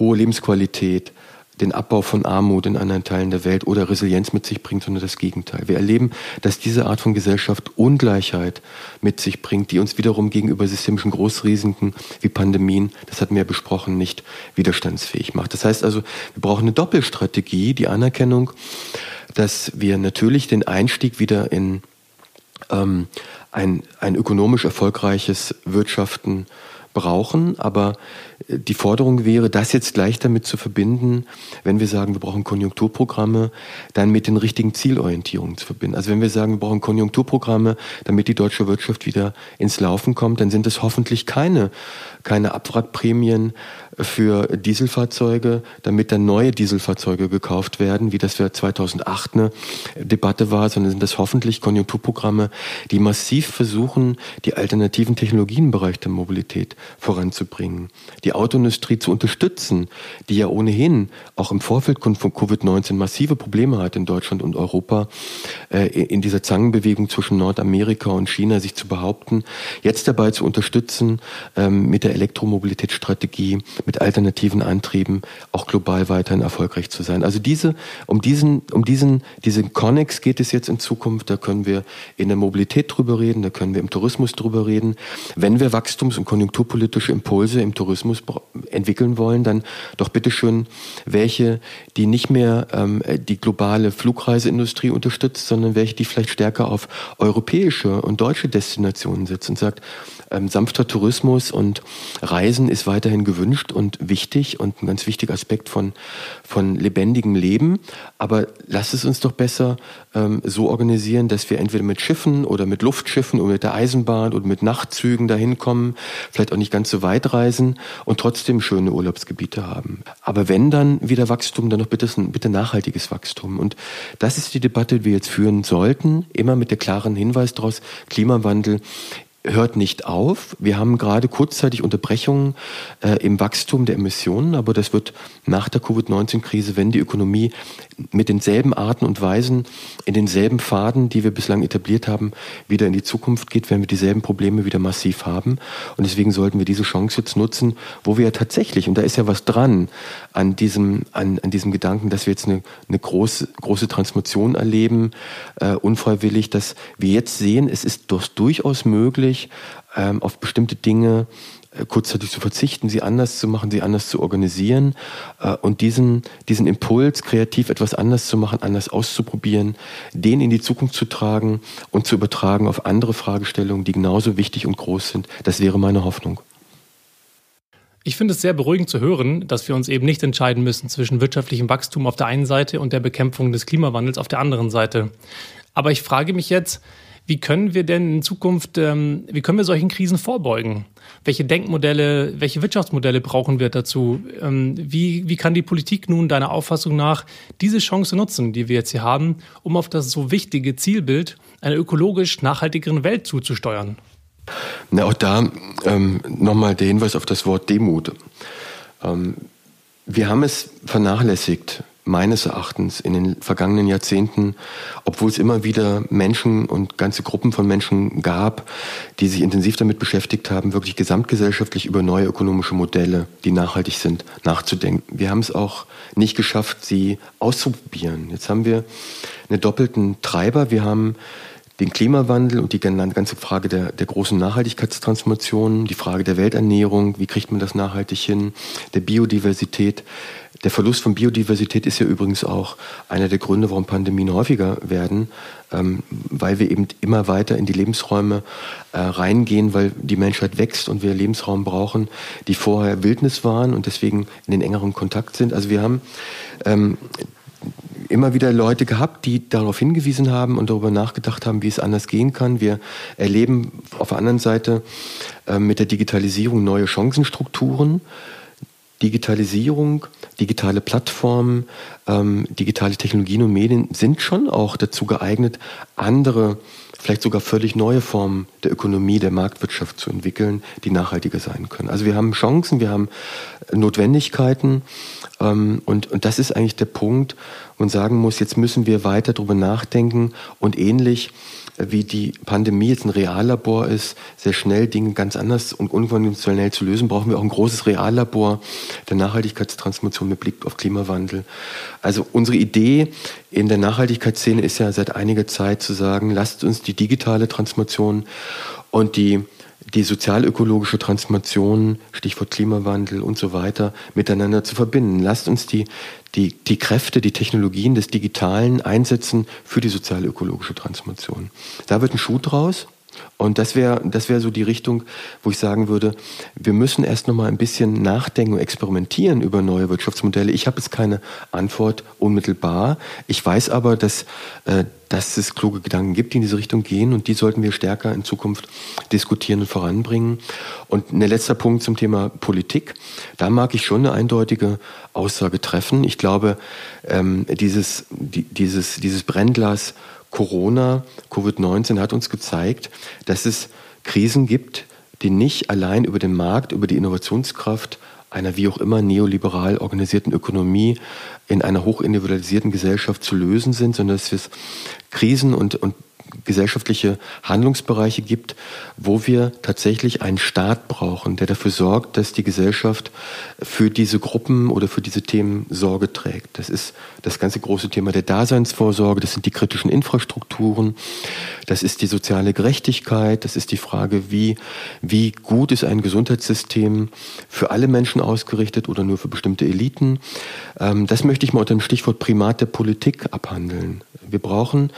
hohe Lebensqualität, den Abbau von Armut in anderen Teilen der Welt oder Resilienz mit sich bringt, sondern das Gegenteil. Wir erleben, dass diese Art von Gesellschaft Ungleichheit mit sich bringt, die uns wiederum gegenüber systemischen Großrisiken wie Pandemien, das hatten wir ja besprochen, nicht widerstandsfähig macht. Das heißt also, wir brauchen eine Doppelstrategie, die Anerkennung, dass wir natürlich den Einstieg wieder in ähm, ein, ein ökonomisch erfolgreiches Wirtschaften brauchen, aber die Forderung wäre, das jetzt gleich damit zu verbinden, wenn wir sagen, wir brauchen Konjunkturprogramme, dann mit den richtigen Zielorientierungen zu verbinden. Also wenn wir sagen, wir brauchen Konjunkturprogramme, damit die deutsche Wirtschaft wieder ins Laufen kommt, dann sind es hoffentlich keine, keine Abwrackprämien für Dieselfahrzeuge, damit dann neue Dieselfahrzeuge gekauft werden, wie das für 2008 eine Debatte war, sondern sind das hoffentlich Konjunkturprogramme, die massiv versuchen, die alternativen Technologien im Bereich der Mobilität voranzubringen, die Autoindustrie zu unterstützen, die ja ohnehin auch im Vorfeld von Covid-19 massive Probleme hat in Deutschland und Europa, äh, in dieser Zangenbewegung zwischen Nordamerika und China sich zu behaupten, jetzt dabei zu unterstützen, ähm, mit der Elektromobilitätsstrategie, mit alternativen Antrieben auch global weiterhin erfolgreich zu sein. Also diese, um diesen, um diesen, diesen Connex geht es jetzt in Zukunft. Da können wir in der Mobilität drüber reden, da können wir im Tourismus drüber reden. Wenn wir wachstums- und konjunkturpolitische Impulse im Tourismus entwickeln wollen, dann doch bitteschön welche, die nicht mehr ähm, die globale Flugreiseindustrie unterstützt, sondern welche, die vielleicht stärker auf europäische und deutsche Destinationen setzt und sagt, ähm, sanfter Tourismus und Reisen ist weiterhin gewünscht und wichtig und ein ganz wichtiger Aspekt von, von lebendigem Leben. Aber lass es uns doch besser ähm, so organisieren, dass wir entweder mit Schiffen oder mit Luftschiffen oder mit der Eisenbahn oder mit Nachtzügen dahin kommen, vielleicht auch nicht ganz so weit reisen und trotzdem schöne Urlaubsgebiete haben. Aber wenn dann wieder Wachstum, dann noch bitte, bitte nachhaltiges Wachstum. Und das ist die Debatte, die wir jetzt führen sollten, immer mit der klaren Hinweis daraus, Klimawandel hört nicht auf. Wir haben gerade kurzzeitig Unterbrechungen äh, im Wachstum der Emissionen, aber das wird nach der Covid-19-Krise, wenn die Ökonomie mit denselben Arten und Weisen, in denselben Pfaden, die wir bislang etabliert haben, wieder in die Zukunft geht, werden wir dieselben Probleme wieder massiv haben. Und deswegen sollten wir diese Chance jetzt nutzen, wo wir ja tatsächlich, und da ist ja was dran an diesem, an, an diesem Gedanken, dass wir jetzt eine, eine große, große Transformation erleben, äh, unfreiwillig, dass wir jetzt sehen, es ist durchaus möglich, ähm, auf bestimmte Dinge äh, kurzzeitig zu verzichten, sie anders zu machen, sie anders zu organisieren äh, und diesen, diesen Impuls, kreativ etwas anders zu machen, anders auszuprobieren, den in die Zukunft zu tragen und zu übertragen auf andere Fragestellungen, die genauso wichtig und groß sind. Das wäre meine Hoffnung. Ich finde es sehr beruhigend zu hören, dass wir uns eben nicht entscheiden müssen zwischen wirtschaftlichem Wachstum auf der einen Seite und der Bekämpfung des Klimawandels auf der anderen Seite. Aber ich frage mich jetzt, wie können wir denn in Zukunft, ähm, wie können wir solchen Krisen vorbeugen? Welche Denkmodelle, welche Wirtschaftsmodelle brauchen wir dazu? Ähm, wie, wie kann die Politik nun deiner Auffassung nach diese Chance nutzen, die wir jetzt hier haben, um auf das so wichtige Zielbild einer ökologisch nachhaltigeren Welt zuzusteuern? Na, auch da ähm, nochmal der Hinweis auf das Wort Demut. Ähm, wir haben es vernachlässigt, meines Erachtens in den vergangenen Jahrzehnten, obwohl es immer wieder Menschen und ganze Gruppen von Menschen gab, die sich intensiv damit beschäftigt haben, wirklich gesamtgesellschaftlich über neue ökonomische Modelle, die nachhaltig sind, nachzudenken. Wir haben es auch nicht geschafft, sie auszuprobieren. Jetzt haben wir einen doppelten Treiber. Wir haben den Klimawandel und die ganze Frage der, der großen Nachhaltigkeitstransformation, die Frage der Welternährung, wie kriegt man das nachhaltig hin, der Biodiversität. Der Verlust von Biodiversität ist ja übrigens auch einer der Gründe, warum Pandemien häufiger werden, ähm, weil wir eben immer weiter in die Lebensräume äh, reingehen, weil die Menschheit wächst und wir Lebensraum brauchen, die vorher Wildnis waren und deswegen in den engeren Kontakt sind. Also wir haben ähm, immer wieder Leute gehabt, die darauf hingewiesen haben und darüber nachgedacht haben, wie es anders gehen kann. Wir erleben auf der anderen Seite äh, mit der Digitalisierung neue Chancenstrukturen. Digitalisierung, digitale Plattformen, ähm, digitale Technologien und Medien sind schon auch dazu geeignet, andere, vielleicht sogar völlig neue Formen der Ökonomie, der Marktwirtschaft zu entwickeln, die nachhaltiger sein können. Also wir haben Chancen, wir haben Notwendigkeiten ähm, und, und das ist eigentlich der Punkt, wo man sagen muss, jetzt müssen wir weiter darüber nachdenken und ähnlich wie die Pandemie jetzt ein Reallabor ist, sehr schnell Dinge ganz anders und unkonventionell zu lösen, brauchen wir auch ein großes Reallabor der Nachhaltigkeitstransformation mit Blick auf Klimawandel. Also unsere Idee in der Nachhaltigkeitsszene ist ja seit einiger Zeit zu sagen, lasst uns die digitale Transformation und die die sozialökologische Transformation, Stichwort Klimawandel und so weiter, miteinander zu verbinden. Lasst uns die, die, die Kräfte, die Technologien des Digitalen einsetzen für die sozialökologische Transformation. Da wird ein Schuh draus. Und das wäre das wäre so die Richtung, wo ich sagen würde, wir müssen erst noch mal ein bisschen nachdenken und experimentieren über neue Wirtschaftsmodelle. Ich habe jetzt keine Antwort unmittelbar. Ich weiß aber, dass, äh, dass es kluge Gedanken gibt, die in diese Richtung gehen und die sollten wir stärker in Zukunft diskutieren und voranbringen. Und ein letzter Punkt zum Thema Politik. Da mag ich schon eine eindeutige Aussage treffen. Ich glaube, ähm, dieses, die, dieses, dieses Brennglas Corona, Covid-19 hat uns gezeigt, dass es Krisen gibt, die nicht allein über den Markt, über die Innovationskraft einer wie auch immer neoliberal organisierten Ökonomie in einer hochindividualisierten Gesellschaft zu lösen sind, sondern dass es Krisen und, und gesellschaftliche Handlungsbereiche gibt, wo wir tatsächlich einen Staat brauchen, der dafür sorgt, dass die Gesellschaft für diese Gruppen oder für diese Themen Sorge trägt. Das ist das ganze große Thema der Daseinsvorsorge, das sind die kritischen Infrastrukturen, das ist die soziale Gerechtigkeit, das ist die Frage, wie, wie gut ist ein Gesundheitssystem für alle Menschen ausgerichtet oder nur für bestimmte Eliten. Ähm, das möchte ich mal unter dem Stichwort Primat der Politik abhandeln. Wir brauchen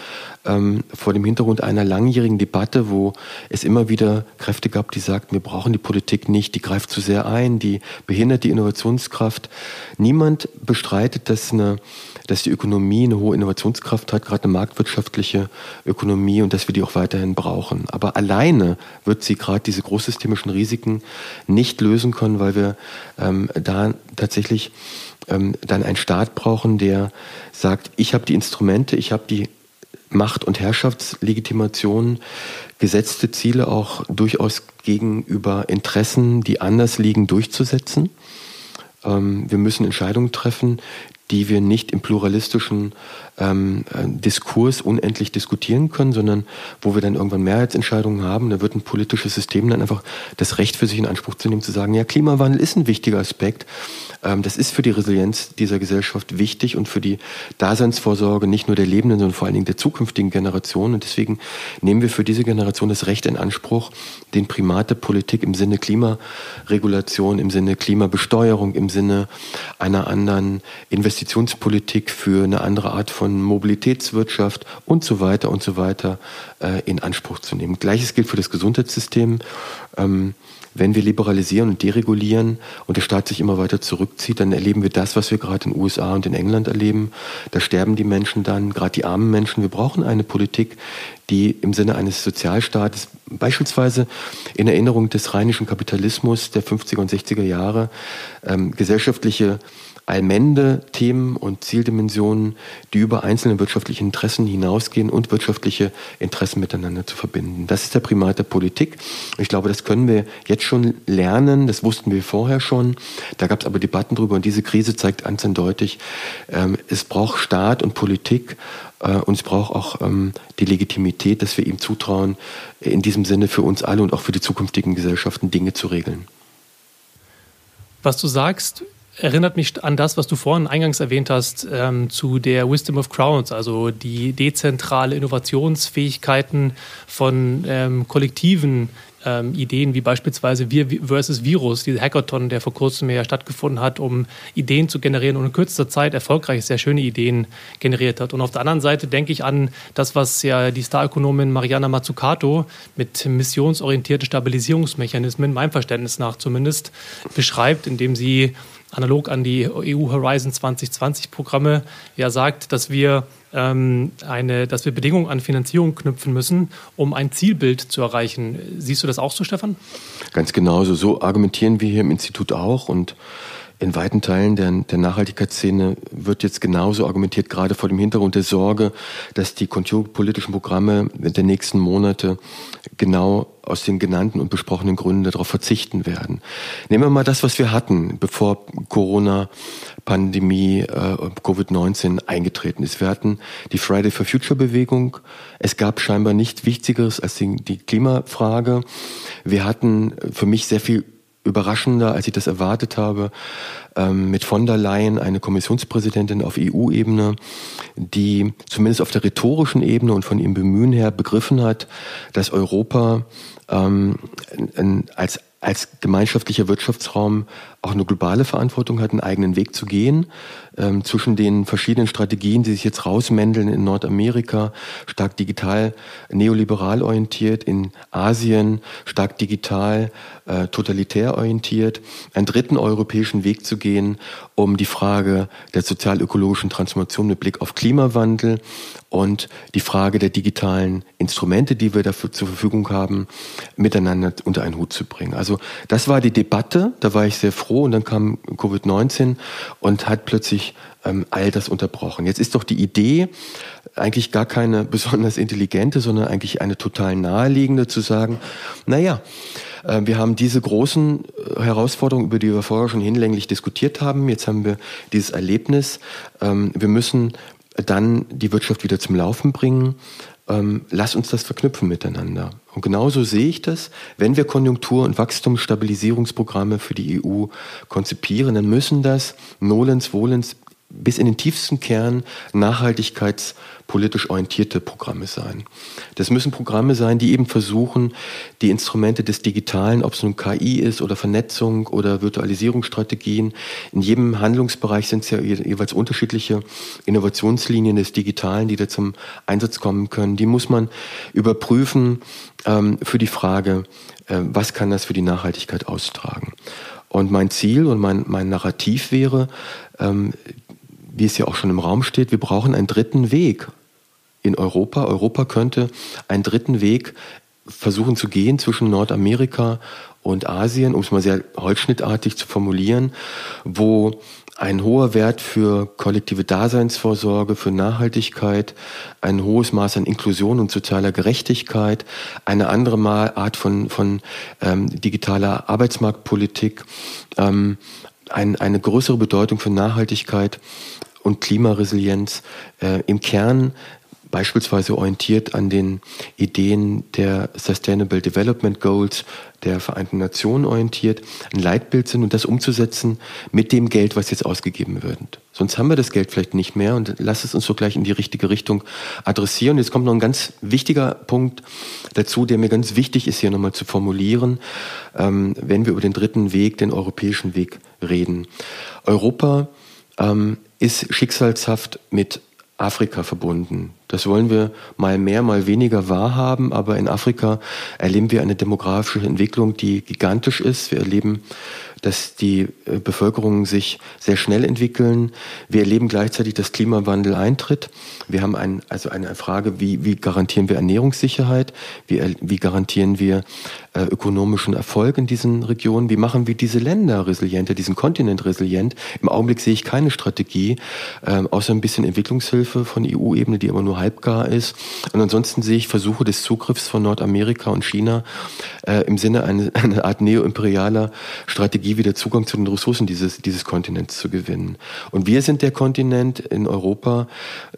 ähm, vor dem Hintergrund einer langjährigen Debatte, wo es immer wieder Kräfte gab, die sagten, wir brauchen die Politik nicht, die greift zu sehr ein, die behindert die Innovationskraft. Niemand bestreitet, dass, eine, dass die Ökonomie eine hohe Innovationskraft hat, gerade eine marktwirtschaftliche Ökonomie und dass wir die auch weiterhin brauchen. Aber alleine wird sie gerade diese großsystemischen Risiken nicht lösen können, weil wir ähm, da tatsächlich ähm, dann einen Staat brauchen, der sagt, ich habe die Instrumente, ich habe die Macht- und Herrschaftslegitimation, gesetzte Ziele auch durchaus gegenüber Interessen, die anders liegen, durchzusetzen. Ähm, wir müssen Entscheidungen treffen, die wir nicht im pluralistischen ähm, äh, Diskurs unendlich diskutieren können, sondern wo wir dann irgendwann Mehrheitsentscheidungen haben. Da wird ein politisches System dann einfach das Recht für sich in Anspruch zu nehmen, zu sagen, ja, Klimawandel ist ein wichtiger Aspekt, das ist für die Resilienz dieser Gesellschaft wichtig und für die Daseinsvorsorge nicht nur der lebenden, sondern vor allen Dingen der zukünftigen Generation. Und deswegen nehmen wir für diese Generation das Recht in Anspruch, den Primat der Politik im Sinne Klimaregulation, im Sinne Klimabesteuerung, im Sinne einer anderen Investitionspolitik für eine andere Art von Mobilitätswirtschaft und so weiter und so weiter äh, in Anspruch zu nehmen. Gleiches gilt für das Gesundheitssystem. Wenn wir liberalisieren und deregulieren und der Staat sich immer weiter zurückzieht, dann erleben wir das, was wir gerade in den USA und in England erleben. Da sterben die Menschen dann, gerade die armen Menschen. Wir brauchen eine Politik, die im Sinne eines Sozialstaates, beispielsweise in Erinnerung des rheinischen Kapitalismus der 50er und 60er Jahre, ähm, gesellschaftliche Allmende-Themen und Zieldimensionen, die über einzelne wirtschaftliche Interessen hinausgehen und wirtschaftliche Interessen miteinander zu verbinden. Das ist der Primat der Politik. Ich glaube, das können wir jetzt schon lernen. Das wussten wir vorher schon. Da gab es aber Debatten drüber und diese Krise zeigt ganz eindeutig, ähm, es braucht Staat und Politik äh, und es braucht auch ähm, die Legitimität, dass wir ihm zutrauen, in diesem Sinne für uns alle und auch für die zukünftigen Gesellschaften Dinge zu regeln. Was du sagst, erinnert mich an das, was du vorhin eingangs erwähnt hast, ähm, zu der Wisdom of Crowds, also die dezentrale Innovationsfähigkeiten von ähm, kollektiven ähm, Ideen wie beispielsweise Wir versus Virus, dieser Hackathon, der vor kurzem ja stattgefunden hat, um Ideen zu generieren und in kürzester Zeit erfolgreich sehr schöne Ideen generiert hat. Und auf der anderen Seite denke ich an das, was ja die Starökonomin Mariana Mazzucato mit missionsorientierten Stabilisierungsmechanismen, meinem Verständnis nach zumindest, beschreibt, indem sie analog an die EU Horizon 2020 Programme ja sagt, dass wir ähm, eine, dass wir Bedingungen an Finanzierung knüpfen müssen, um ein Zielbild zu erreichen. Siehst du das auch so, Stefan? Ganz genauso. So argumentieren wir hier im Institut auch und in weiten Teilen der, der Nachhaltigkeitsszene wird jetzt genauso argumentiert, gerade vor dem Hintergrund der Sorge, dass die konjunkturpolitischen Programme der nächsten Monate genau aus den genannten und besprochenen Gründen darauf verzichten werden. Nehmen wir mal das, was wir hatten, bevor Corona Pandemie äh, Covid-19 eingetreten ist. Wir hatten die Friday for Future Bewegung. Es gab scheinbar nichts Wichtigeres als die, die Klimafrage. Wir hatten für mich sehr viel überraschender, als ich das erwartet habe, ähm, mit von der Leyen eine Kommissionspräsidentin auf EU-Ebene, die zumindest auf der rhetorischen Ebene und von ihrem Bemühen her begriffen hat, dass Europa ähm, als als gemeinschaftlicher Wirtschaftsraum auch eine globale Verantwortung hat, einen eigenen Weg zu gehen ähm, zwischen den verschiedenen Strategien, die sich jetzt rausmändeln in Nordamerika, stark digital, neoliberal orientiert, in Asien stark digital, äh, totalitär orientiert, einen dritten europäischen Weg zu gehen, um die Frage der sozial-ökologischen Transformation mit Blick auf Klimawandel und die Frage der digitalen Instrumente, die wir dafür zur Verfügung haben, miteinander unter einen Hut zu bringen. Also das war die Debatte, da war ich sehr froh und dann kam Covid-19 und hat plötzlich ähm, all das unterbrochen. Jetzt ist doch die Idee eigentlich gar keine (laughs) besonders intelligente, sondern eigentlich eine total naheliegende zu sagen, naja, äh, wir haben diese großen äh, Herausforderungen, über die wir vorher schon hinlänglich diskutiert haben. Jetzt haben wir dieses Erlebnis. Ähm, wir müssen dann die Wirtschaft wieder zum Laufen bringen. Ähm, lass uns das verknüpfen miteinander. Und genauso sehe ich das. Wenn wir Konjunktur- und Wachstumsstabilisierungsprogramme für die EU konzipieren, dann müssen das nolens, volens bis in den tiefsten Kern nachhaltigkeitspolitisch orientierte Programme sein. Das müssen Programme sein, die eben versuchen, die Instrumente des Digitalen, ob es nun KI ist oder Vernetzung oder Virtualisierungsstrategien, in jedem Handlungsbereich sind es ja jeweils unterschiedliche Innovationslinien des Digitalen, die da zum Einsatz kommen können. Die muss man überprüfen ähm, für die Frage, äh, was kann das für die Nachhaltigkeit austragen. Und mein Ziel und mein, mein Narrativ wäre, ähm, wie es ja auch schon im Raum steht, wir brauchen einen dritten Weg in Europa. Europa könnte einen dritten Weg versuchen zu gehen zwischen Nordamerika und Asien, um es mal sehr holzschnittartig zu formulieren, wo ein hoher Wert für kollektive Daseinsvorsorge, für Nachhaltigkeit, ein hohes Maß an Inklusion und sozialer Gerechtigkeit, eine andere Art von, von ähm, digitaler Arbeitsmarktpolitik, ähm, ein, eine größere Bedeutung für Nachhaltigkeit und Klimaresilienz äh, im Kern beispielsweise orientiert an den Ideen der Sustainable Development Goals der Vereinten Nationen orientiert, ein Leitbild sind und das umzusetzen mit dem Geld, was jetzt ausgegeben wird. Sonst haben wir das Geld vielleicht nicht mehr und lass es uns so gleich in die richtige Richtung adressieren. Jetzt kommt noch ein ganz wichtiger Punkt dazu, der mir ganz wichtig ist, hier nochmal zu formulieren, ähm, wenn wir über den dritten Weg, den europäischen Weg reden. Europa ähm, ist schicksalshaft mit Afrika verbunden. Das wollen wir mal mehr, mal weniger wahrhaben, aber in Afrika erleben wir eine demografische Entwicklung, die gigantisch ist. Wir erleben dass die äh, Bevölkerungen sich sehr schnell entwickeln. Wir erleben gleichzeitig, dass Klimawandel eintritt. Wir haben ein, also eine Frage, wie, wie garantieren wir Ernährungssicherheit? Wie, wie garantieren wir äh, ökonomischen Erfolg in diesen Regionen? Wie machen wir diese Länder resilienter, diesen Kontinent resilient? Im Augenblick sehe ich keine Strategie, äh, außer ein bisschen Entwicklungshilfe von EU-Ebene, die aber nur halbgar ist. Und ansonsten sehe ich Versuche des Zugriffs von Nordamerika und China äh, im Sinne einer, (laughs) einer Art neoimperialer Strategie wieder Zugang zu den Ressourcen dieses, dieses Kontinents zu gewinnen. Und wir sind der Kontinent in Europa,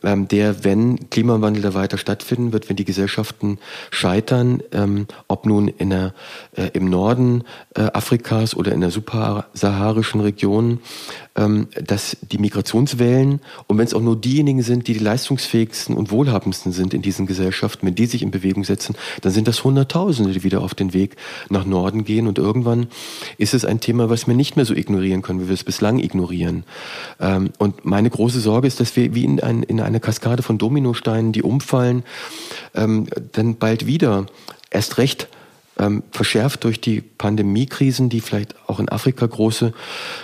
ähm, der, wenn Klimawandel da weiter stattfinden wird, wenn die Gesellschaften scheitern, ähm, ob nun in der, äh, im Norden äh, Afrikas oder in der subsaharischen Region, ähm, dass die Migrationswellen und wenn es auch nur diejenigen sind, die die leistungsfähigsten und wohlhabendsten sind in diesen Gesellschaften, wenn die sich in Bewegung setzen, dann sind das Hunderttausende, die wieder auf den Weg nach Norden gehen und irgendwann ist es ein Thema, was wir nicht mehr so ignorieren können, wie wir es bislang ignorieren. Ähm, und meine große Sorge ist, dass wir wie in, ein, in eine Kaskade von Dominosteinen, die umfallen, ähm, dann bald wieder erst recht ähm, verschärft durch die Pandemiekrisen, die vielleicht auch in Afrika große,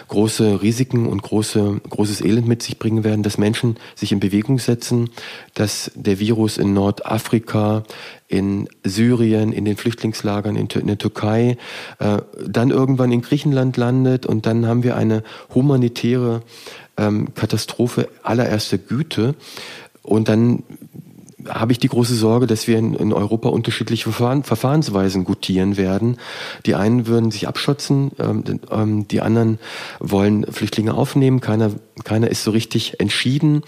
große Risiken und große, großes Elend mit sich bringen werden, dass Menschen sich in Bewegung setzen, dass der Virus in Nordafrika, in Syrien, in den Flüchtlingslagern in, in der Türkei, äh, dann irgendwann in Griechenland landet und dann haben wir eine humanitäre ähm, Katastrophe allererster Güte. Und dann habe ich die große Sorge, dass wir in, in Europa unterschiedliche Verfahren, Verfahrensweisen gutieren werden. Die einen würden sich abschotzen, ähm, ähm, die anderen wollen Flüchtlinge aufnehmen. Keiner, keiner ist so richtig entschieden.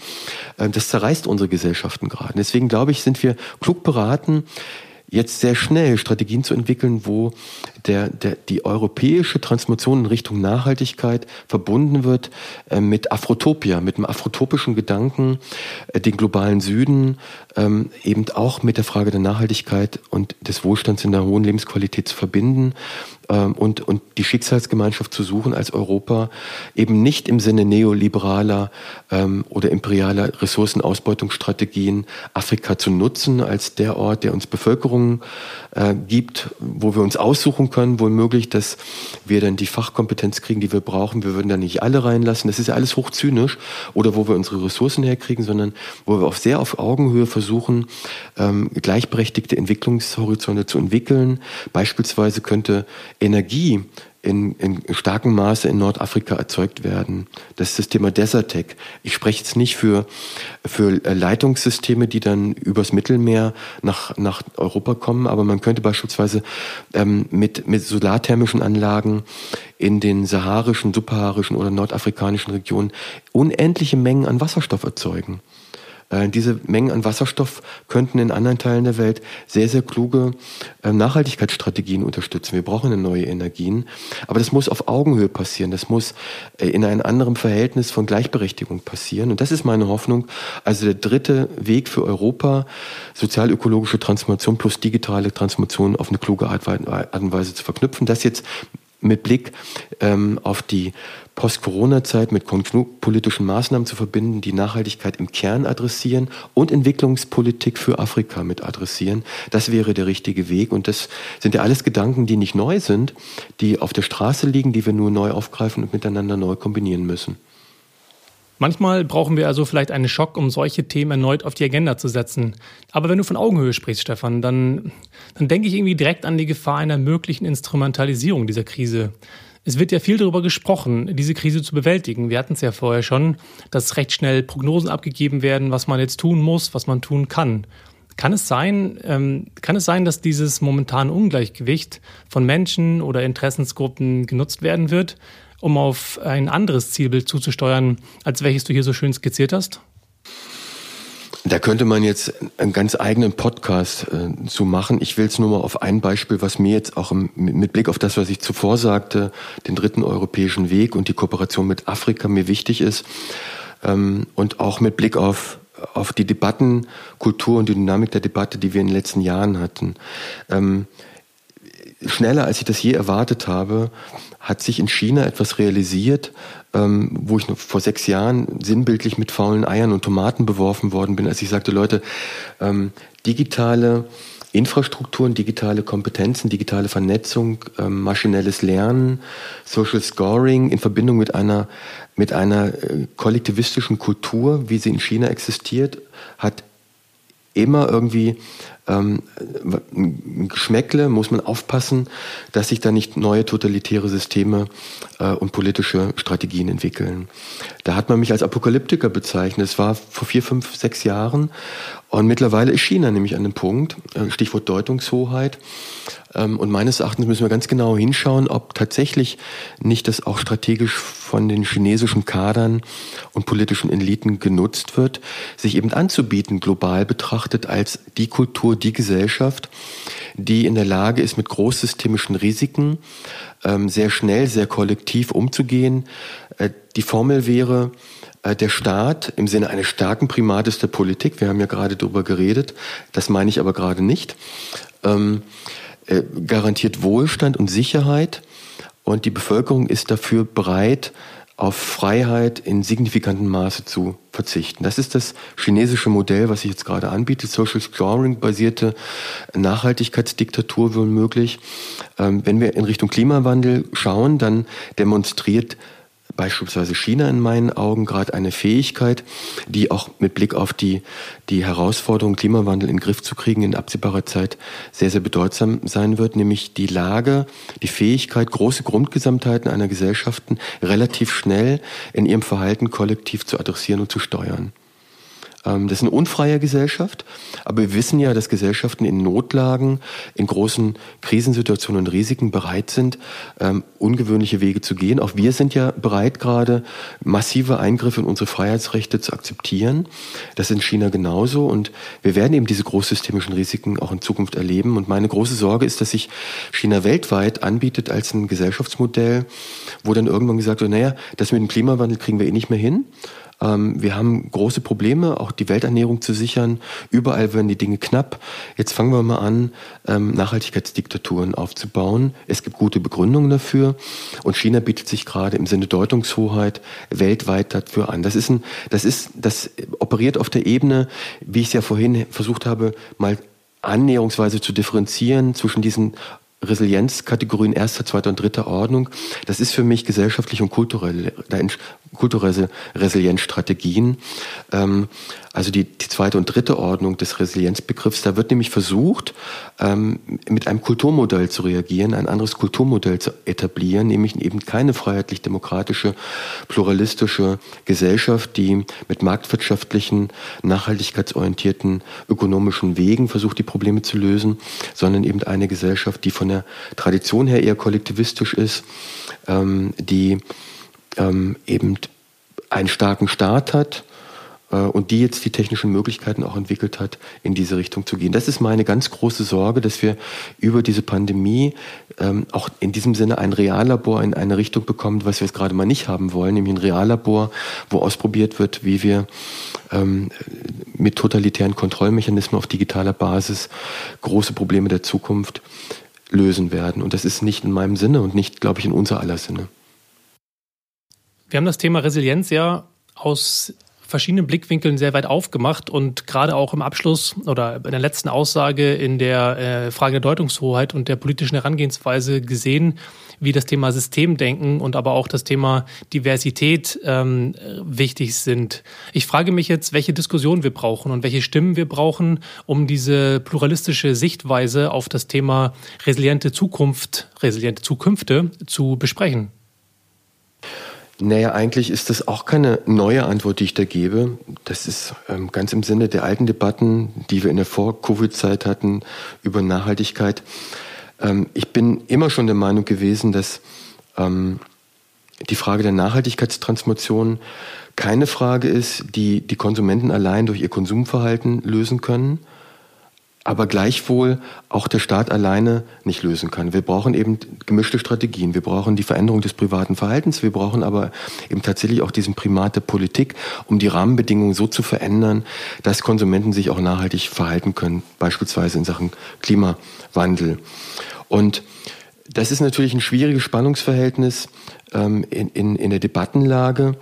Äh, das zerreißt unsere Gesellschaften gerade. Deswegen glaube ich, sind wir klug beraten, jetzt sehr schnell Strategien zu entwickeln, wo der, der, die europäische Transformation in Richtung Nachhaltigkeit verbunden wird äh, mit Afrotopia, mit einem afrotopischen Gedanken, äh, den globalen Süden ähm, eben auch mit der Frage der Nachhaltigkeit und des Wohlstands in der hohen Lebensqualität zu verbinden ähm, und, und die Schicksalsgemeinschaft zu suchen als Europa eben nicht im Sinne neoliberaler ähm, oder imperialer Ressourcenausbeutungsstrategien Afrika zu nutzen als der Ort, der uns Bevölkerung äh, gibt, wo wir uns aussuchen können, wohl möglich, dass wir dann die Fachkompetenz kriegen, die wir brauchen. Wir würden da nicht alle reinlassen. Das ist ja alles hochzynisch. Oder wo wir unsere Ressourcen herkriegen, sondern wo wir auch sehr auf Augenhöhe versuchen, ähm, gleichberechtigte Entwicklungshorizonte zu entwickeln. Beispielsweise könnte Energie in, in starkem Maße in Nordafrika erzeugt werden. Das ist das Thema Desertec. Ich spreche jetzt nicht für, für Leitungssysteme, die dann übers Mittelmeer nach, nach Europa kommen, aber man könnte beispielsweise ähm, mit, mit solarthermischen Anlagen in den saharischen, subsaharischen oder nordafrikanischen Regionen unendliche Mengen an Wasserstoff erzeugen. Äh, diese Mengen an Wasserstoff könnten in anderen Teilen der Welt sehr, sehr kluge äh, Nachhaltigkeitsstrategien unterstützen. Wir brauchen neue Energien. Aber das muss auf Augenhöhe passieren. Das muss äh, in einem anderen Verhältnis von Gleichberechtigung passieren. Und das ist meine Hoffnung. Also der dritte Weg für Europa, sozialökologische Transformation plus digitale Transformation auf eine kluge Art und Weise zu verknüpfen. Das jetzt mit Blick ähm, auf die Post-Corona-Zeit mit konjunkturpolitischen Maßnahmen zu verbinden, die Nachhaltigkeit im Kern adressieren und Entwicklungspolitik für Afrika mit adressieren. Das wäre der richtige Weg. Und das sind ja alles Gedanken, die nicht neu sind, die auf der Straße liegen, die wir nur neu aufgreifen und miteinander neu kombinieren müssen. Manchmal brauchen wir also vielleicht einen Schock, um solche Themen erneut auf die Agenda zu setzen. Aber wenn du von Augenhöhe sprichst, Stefan, dann, dann denke ich irgendwie direkt an die Gefahr einer möglichen Instrumentalisierung dieser Krise. Es wird ja viel darüber gesprochen, diese Krise zu bewältigen. Wir hatten es ja vorher schon, dass recht schnell Prognosen abgegeben werden, was man jetzt tun muss, was man tun kann. Kann es sein, ähm, kann es sein, dass dieses momentane Ungleichgewicht von Menschen oder Interessensgruppen genutzt werden wird, um auf ein anderes Zielbild zuzusteuern, als welches du hier so schön skizziert hast? Da könnte man jetzt einen ganz eigenen Podcast äh, zu machen. Ich will es nur mal auf ein Beispiel, was mir jetzt auch im, mit Blick auf das, was ich zuvor sagte, den dritten europäischen Weg und die Kooperation mit Afrika mir wichtig ist. Ähm, und auch mit Blick auf, auf die Debattenkultur und die Dynamik der Debatte, die wir in den letzten Jahren hatten. Ähm, schneller als ich das je erwartet habe, hat sich in China etwas realisiert, ähm, wo ich vor sechs Jahren sinnbildlich mit faulen Eiern und Tomaten beworfen worden bin, als ich sagte, Leute, ähm, digitale Infrastrukturen, digitale Kompetenzen, digitale Vernetzung, ähm, maschinelles Lernen, Social Scoring in Verbindung mit einer, mit einer äh, kollektivistischen Kultur, wie sie in China existiert, hat immer irgendwie ähm, ein Geschmäckle, muss man aufpassen, dass sich da nicht neue totalitäre Systeme äh, und politische Strategien entwickeln. Da hat man mich als Apokalyptiker bezeichnet. Es war vor vier, fünf, sechs Jahren. Und mittlerweile ist China nämlich an dem Punkt, äh, Stichwort Deutungshoheit, ähm, und meines Erachtens müssen wir ganz genau hinschauen, ob tatsächlich nicht das auch strategisch von den chinesischen Kadern und politischen Eliten genutzt wird, sich eben anzubieten, global betrachtet, als die Kultur, die Gesellschaft, die in der Lage ist, mit großsystemischen Risiken ähm, sehr schnell, sehr kollektiv umzugehen. Äh, die Formel wäre, äh, der Staat im Sinne eines starken Primates der Politik, wir haben ja gerade darüber geredet, das meine ich aber gerade nicht, ähm, äh, garantiert Wohlstand und Sicherheit und die Bevölkerung ist dafür bereit, auf Freiheit in signifikantem Maße zu verzichten. Das ist das chinesische Modell, was sich jetzt gerade anbietet. Social Scoring basierte Nachhaltigkeitsdiktatur womöglich. Ähm, wenn wir in Richtung Klimawandel schauen, dann demonstriert beispielsweise China in meinen Augen gerade eine Fähigkeit, die auch mit Blick auf die, die Herausforderung Klimawandel in den Griff zu kriegen in absehbarer Zeit sehr, sehr bedeutsam sein wird, nämlich die Lage, die Fähigkeit, große Grundgesamtheiten einer Gesellschaften relativ schnell in ihrem Verhalten kollektiv zu adressieren und zu steuern. Ähm, das ist eine unfreie Gesellschaft, aber wir wissen ja, dass Gesellschaften in Notlagen, in großen Krisensituationen und Risiken bereit sind, ähm, ungewöhnliche Wege zu gehen. Auch wir sind ja bereit, gerade massive Eingriffe in unsere Freiheitsrechte zu akzeptieren. Das ist in China genauso und wir werden eben diese großsystemischen Risiken auch in Zukunft erleben. Und meine große Sorge ist, dass sich China weltweit anbietet als ein Gesellschaftsmodell, wo dann irgendwann gesagt wird, naja, das mit dem Klimawandel kriegen wir eh nicht mehr hin. Ähm, wir haben große Probleme, auch die Welternährung zu sichern. Überall werden die Dinge knapp. Jetzt fangen wir mal an, ähm, Nachhaltigkeitsdiktaturen aufzubauen. Es gibt gute Begründungen dafür. Und China bietet sich gerade im Sinne Deutungshoheit weltweit dafür an. Das ist ein, das ist, das operiert auf der Ebene, wie ich es ja vorhin versucht habe, mal annäherungsweise zu differenzieren zwischen diesen Resilienzkategorien erster, zweiter und dritter Ordnung. Das ist für mich gesellschaftlich und kulturell, kulturelle Resilienzstrategien. Ähm, also die, die zweite und dritte Ordnung des Resilienzbegriffs. Da wird nämlich versucht, ähm, mit einem Kulturmodell zu reagieren, ein anderes Kulturmodell zu etablieren, nämlich eben keine freiheitlich-demokratische, pluralistische Gesellschaft, die mit marktwirtschaftlichen, nachhaltigkeitsorientierten ökonomischen Wegen versucht, die Probleme zu lösen, sondern eben eine Gesellschaft, die von der Tradition her eher kollektivistisch ist, ähm, die ähm, eben einen starken Staat hat, äh, und die jetzt die technischen Möglichkeiten auch entwickelt hat, in diese Richtung zu gehen. Das ist meine ganz große Sorge, dass wir über diese Pandemie ähm, auch in diesem Sinne ein Reallabor in eine Richtung bekommen, was wir jetzt gerade mal nicht haben wollen, nämlich ein Reallabor, wo ausprobiert wird, wie wir ähm, mit totalitären Kontrollmechanismen auf digitaler Basis große Probleme der Zukunft lösen werden. Und das ist nicht in meinem Sinne und nicht, glaube ich, in unser aller Sinne. Wir haben das Thema Resilienz ja aus verschiedenen Blickwinkeln sehr weit aufgemacht und gerade auch im Abschluss oder in der letzten Aussage in der äh, Frage der Deutungshoheit und der politischen Herangehensweise gesehen, wie das Thema Systemdenken und aber auch das Thema Diversität ähm, wichtig sind. Ich frage mich jetzt, welche Diskussion wir brauchen und welche Stimmen wir brauchen, um diese pluralistische Sichtweise auf das Thema resiliente Zukunft, resiliente Zukünfte zu besprechen. Naja, eigentlich ist das auch keine neue Antwort, die ich da gebe. Das ist ähm, ganz im Sinne der alten Debatten, die wir in der Vor-Covid-Zeit hatten über Nachhaltigkeit. Ähm, ich bin immer schon der Meinung gewesen, dass ähm, die Frage der Nachhaltigkeitstransformation keine Frage ist, die die Konsumenten allein durch ihr Konsumverhalten lösen können, aber gleichwohl auch der Staat alleine nicht lösen kann. Wir brauchen eben gemischte Strategien. Wir brauchen die Veränderung des privaten Verhaltens. Wir brauchen aber eben tatsächlich auch diesen Primat der Politik, um die Rahmenbedingungen so zu verändern, dass Konsumenten sich auch nachhaltig verhalten können, beispielsweise in Sachen Klimawandel. Und das ist natürlich ein schwieriges Spannungsverhältnis ähm, in, in, in der Debattenlage.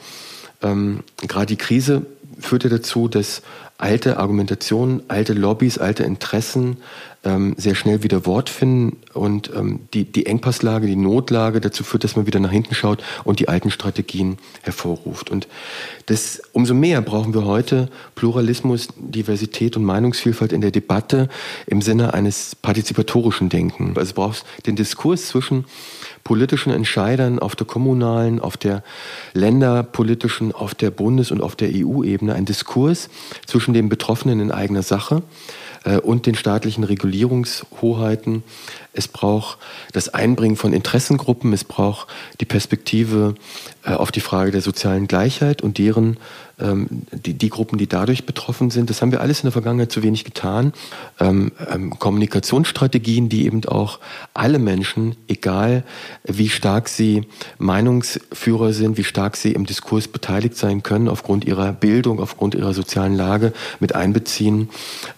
Ähm, Gerade die Krise führte dazu, dass alte Argumentationen, alte Lobbys, alte Interessen ähm, sehr schnell wieder Wort finden und ähm, die, die Engpasslage, die Notlage dazu führt, dass man wieder nach hinten schaut und die alten Strategien hervorruft. Und das, umso mehr brauchen wir heute Pluralismus, Diversität und Meinungsvielfalt in der Debatte im Sinne eines partizipatorischen Denken. Also brauchst den Diskurs zwischen politischen Entscheidern auf der kommunalen, auf der länderpolitischen, auf der Bundes- und auf der EU-Ebene, ein Diskurs zwischen den Betroffenen in eigener Sache äh, und den staatlichen Regulierungshoheiten. Es braucht das Einbringen von Interessengruppen, es braucht die Perspektive äh, auf die Frage der sozialen Gleichheit und deren ähm, die, die Gruppen, die dadurch betroffen sind. Das haben wir alles in der Vergangenheit zu wenig getan. Ähm, ähm, Kommunikationsstrategien, die eben auch alle Menschen, egal wie stark sie Meinungsführer sind, wie stark sie im Diskurs beteiligt sein können, aufgrund ihrer Bildung, aufgrund ihrer sozialen Lage mit einbeziehen.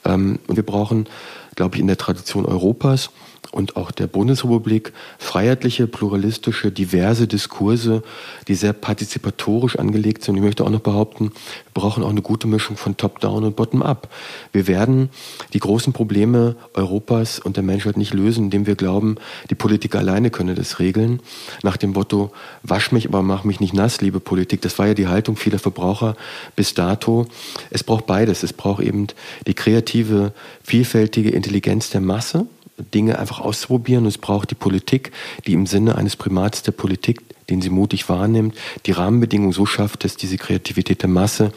Ähm, und wir brauchen, glaube ich, in der Tradition Europas und auch der Bundesrepublik freiheitliche, pluralistische, diverse Diskurse, die sehr partizipatorisch angelegt sind. Ich möchte auch noch behaupten, wir brauchen auch eine gute Mischung von Top-Down und Bottom-Up. Wir werden die großen Probleme Europas und der Menschheit nicht lösen, indem wir glauben, die Politik alleine könne das regeln. Nach dem Motto, wasch mich, aber mach mich nicht nass, liebe Politik. Das war ja die Haltung vieler Verbraucher bis dato. Es braucht beides. Es braucht eben die kreative, vielfältige Intelligenz der Masse Dinge einfach auszuprobieren. Es braucht die Politik, die im Sinne eines Primats der Politik, den sie mutig wahrnimmt, die Rahmenbedingungen so schafft, dass diese Kreativität der Masse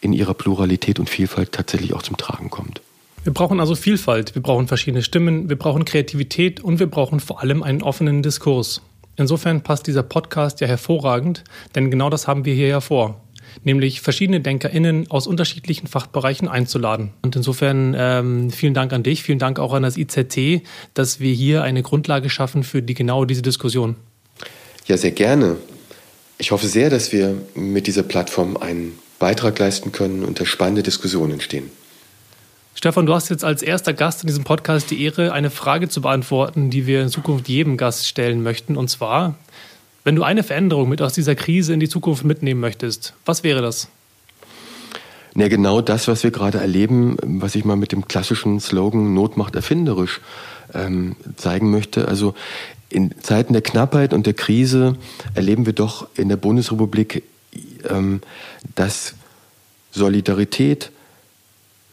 in ihrer Pluralität und Vielfalt tatsächlich auch zum Tragen kommt. Wir brauchen also Vielfalt, wir brauchen verschiedene Stimmen, wir brauchen Kreativität und wir brauchen vor allem einen offenen Diskurs. Insofern passt dieser Podcast ja hervorragend, denn genau das haben wir hier ja vor nämlich verschiedene DenkerInnen aus unterschiedlichen Fachbereichen einzuladen. Und insofern ähm, vielen Dank an dich, vielen Dank auch an das IZT, dass wir hier eine Grundlage schaffen für die genau diese Diskussion. Ja, sehr gerne. Ich hoffe sehr, dass wir mit dieser Plattform einen Beitrag leisten können und dass spannende Diskussionen entstehen. Stefan, du hast jetzt als erster Gast in diesem Podcast die Ehre, eine Frage zu beantworten, die wir in Zukunft jedem Gast stellen möchten. Und zwar, wenn du eine Veränderung mit aus dieser Krise in die Zukunft mitnehmen möchtest, was wäre das? Ja, genau das, was wir gerade erleben, was ich mal mit dem klassischen Slogan Not macht erfinderisch ähm, zeigen möchte. Also in Zeiten der Knappheit und der Krise erleben wir doch in der Bundesrepublik, ähm, dass Solidarität,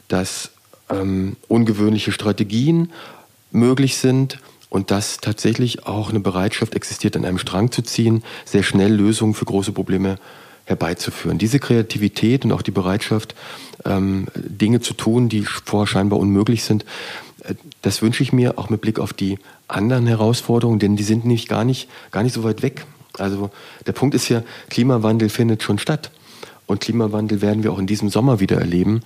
dass ähm, ungewöhnliche Strategien möglich sind und dass tatsächlich auch eine Bereitschaft existiert, an einem Strang zu ziehen, sehr schnell Lösungen für große Probleme herbeizuführen. Diese Kreativität und auch die Bereitschaft, ähm, Dinge zu tun, die vorher scheinbar unmöglich sind, äh, das wünsche ich mir auch mit Blick auf die anderen Herausforderungen, denn die sind nämlich gar nicht, gar nicht so weit weg. Also der Punkt ist ja, Klimawandel findet schon statt. Und Klimawandel werden wir auch in diesem Sommer wieder erleben.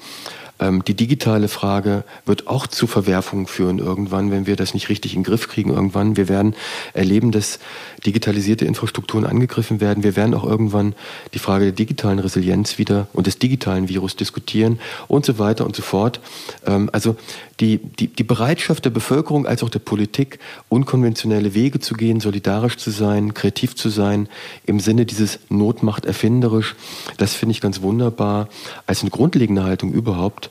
Ähm, die digitale Frage wird auch zu Verwerfungen führen irgendwann, wenn wir das nicht richtig in den Griff kriegen irgendwann. Wir werden erleben, dass digitalisierte Infrastrukturen angegriffen werden. Wir werden auch irgendwann die Frage der digitalen Resilienz wieder und des digitalen Virus diskutieren und so weiter und so fort. Ähm, also die, die, die Bereitschaft der Bevölkerung als auch der Politik, unkonventionelle Wege zu gehen, solidarisch zu sein, kreativ zu sein, im Sinne dieses Notmacht erfinderisch, das finde ich ganz wunderbar als eine grundlegende Haltung überhaupt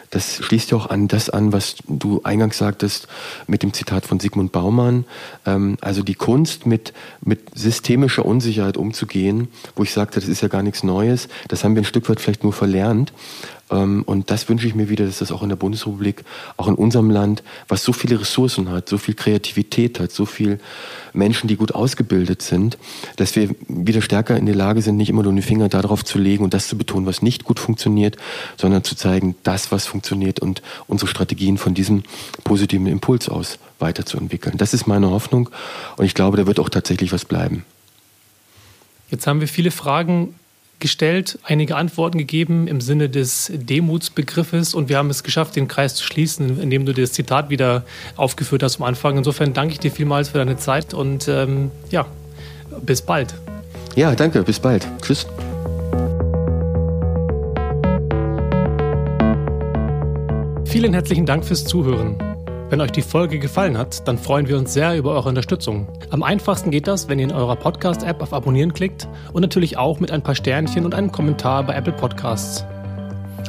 das schließt ja auch an das an, was du eingangs sagtest mit dem Zitat von Sigmund Baumann. Ähm, also die Kunst mit, mit systemischer Unsicherheit umzugehen, wo ich sagte, das ist ja gar nichts Neues, das haben wir ein Stück weit vielleicht nur verlernt. Ähm, und das wünsche ich mir wieder, dass das auch in der Bundesrepublik, auch in unserem Land, was so viele Ressourcen hat, so viel Kreativität hat, so viel Menschen, die gut ausgebildet sind, dass wir wieder stärker in der Lage sind, nicht immer nur den Finger darauf zu legen und das zu betonen, was nicht gut funktioniert, sondern zu zeigen, das, was funktioniert und unsere Strategien von diesem positiven Impuls aus weiterzuentwickeln. Das ist meine Hoffnung und ich glaube, da wird auch tatsächlich was bleiben. Jetzt haben wir viele Fragen gestellt, einige Antworten gegeben im Sinne des Demutsbegriffes und wir haben es geschafft, den Kreis zu schließen, indem du das Zitat wieder aufgeführt hast am Anfang. Insofern danke ich dir vielmals für deine Zeit und ähm, ja, bis bald. Ja, danke, bis bald. Tschüss. Vielen herzlichen Dank fürs Zuhören. Wenn euch die Folge gefallen hat, dann freuen wir uns sehr über eure Unterstützung. Am einfachsten geht das, wenn ihr in eurer Podcast-App auf Abonnieren klickt und natürlich auch mit ein paar Sternchen und einem Kommentar bei Apple Podcasts.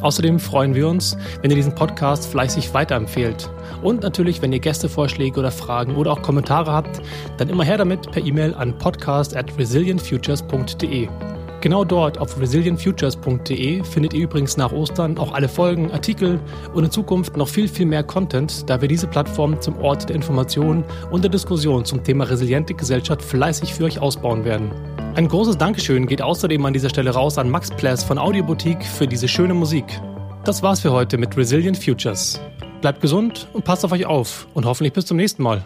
Außerdem freuen wir uns, wenn ihr diesen Podcast fleißig weiterempfehlt. Und natürlich, wenn ihr Gästevorschläge oder Fragen oder auch Kommentare habt, dann immer her damit per E-Mail an podcast at resilientfutures.de. Genau dort auf resilientfutures.de findet ihr übrigens nach Ostern auch alle Folgen, Artikel und in Zukunft noch viel, viel mehr Content, da wir diese Plattform zum Ort der Information und der Diskussion zum Thema resiliente Gesellschaft fleißig für euch ausbauen werden. Ein großes Dankeschön geht außerdem an dieser Stelle raus an Max Pless von Audioboutique für diese schöne Musik. Das war's für heute mit Resilient Futures. Bleibt gesund und passt auf euch auf und hoffentlich bis zum nächsten Mal.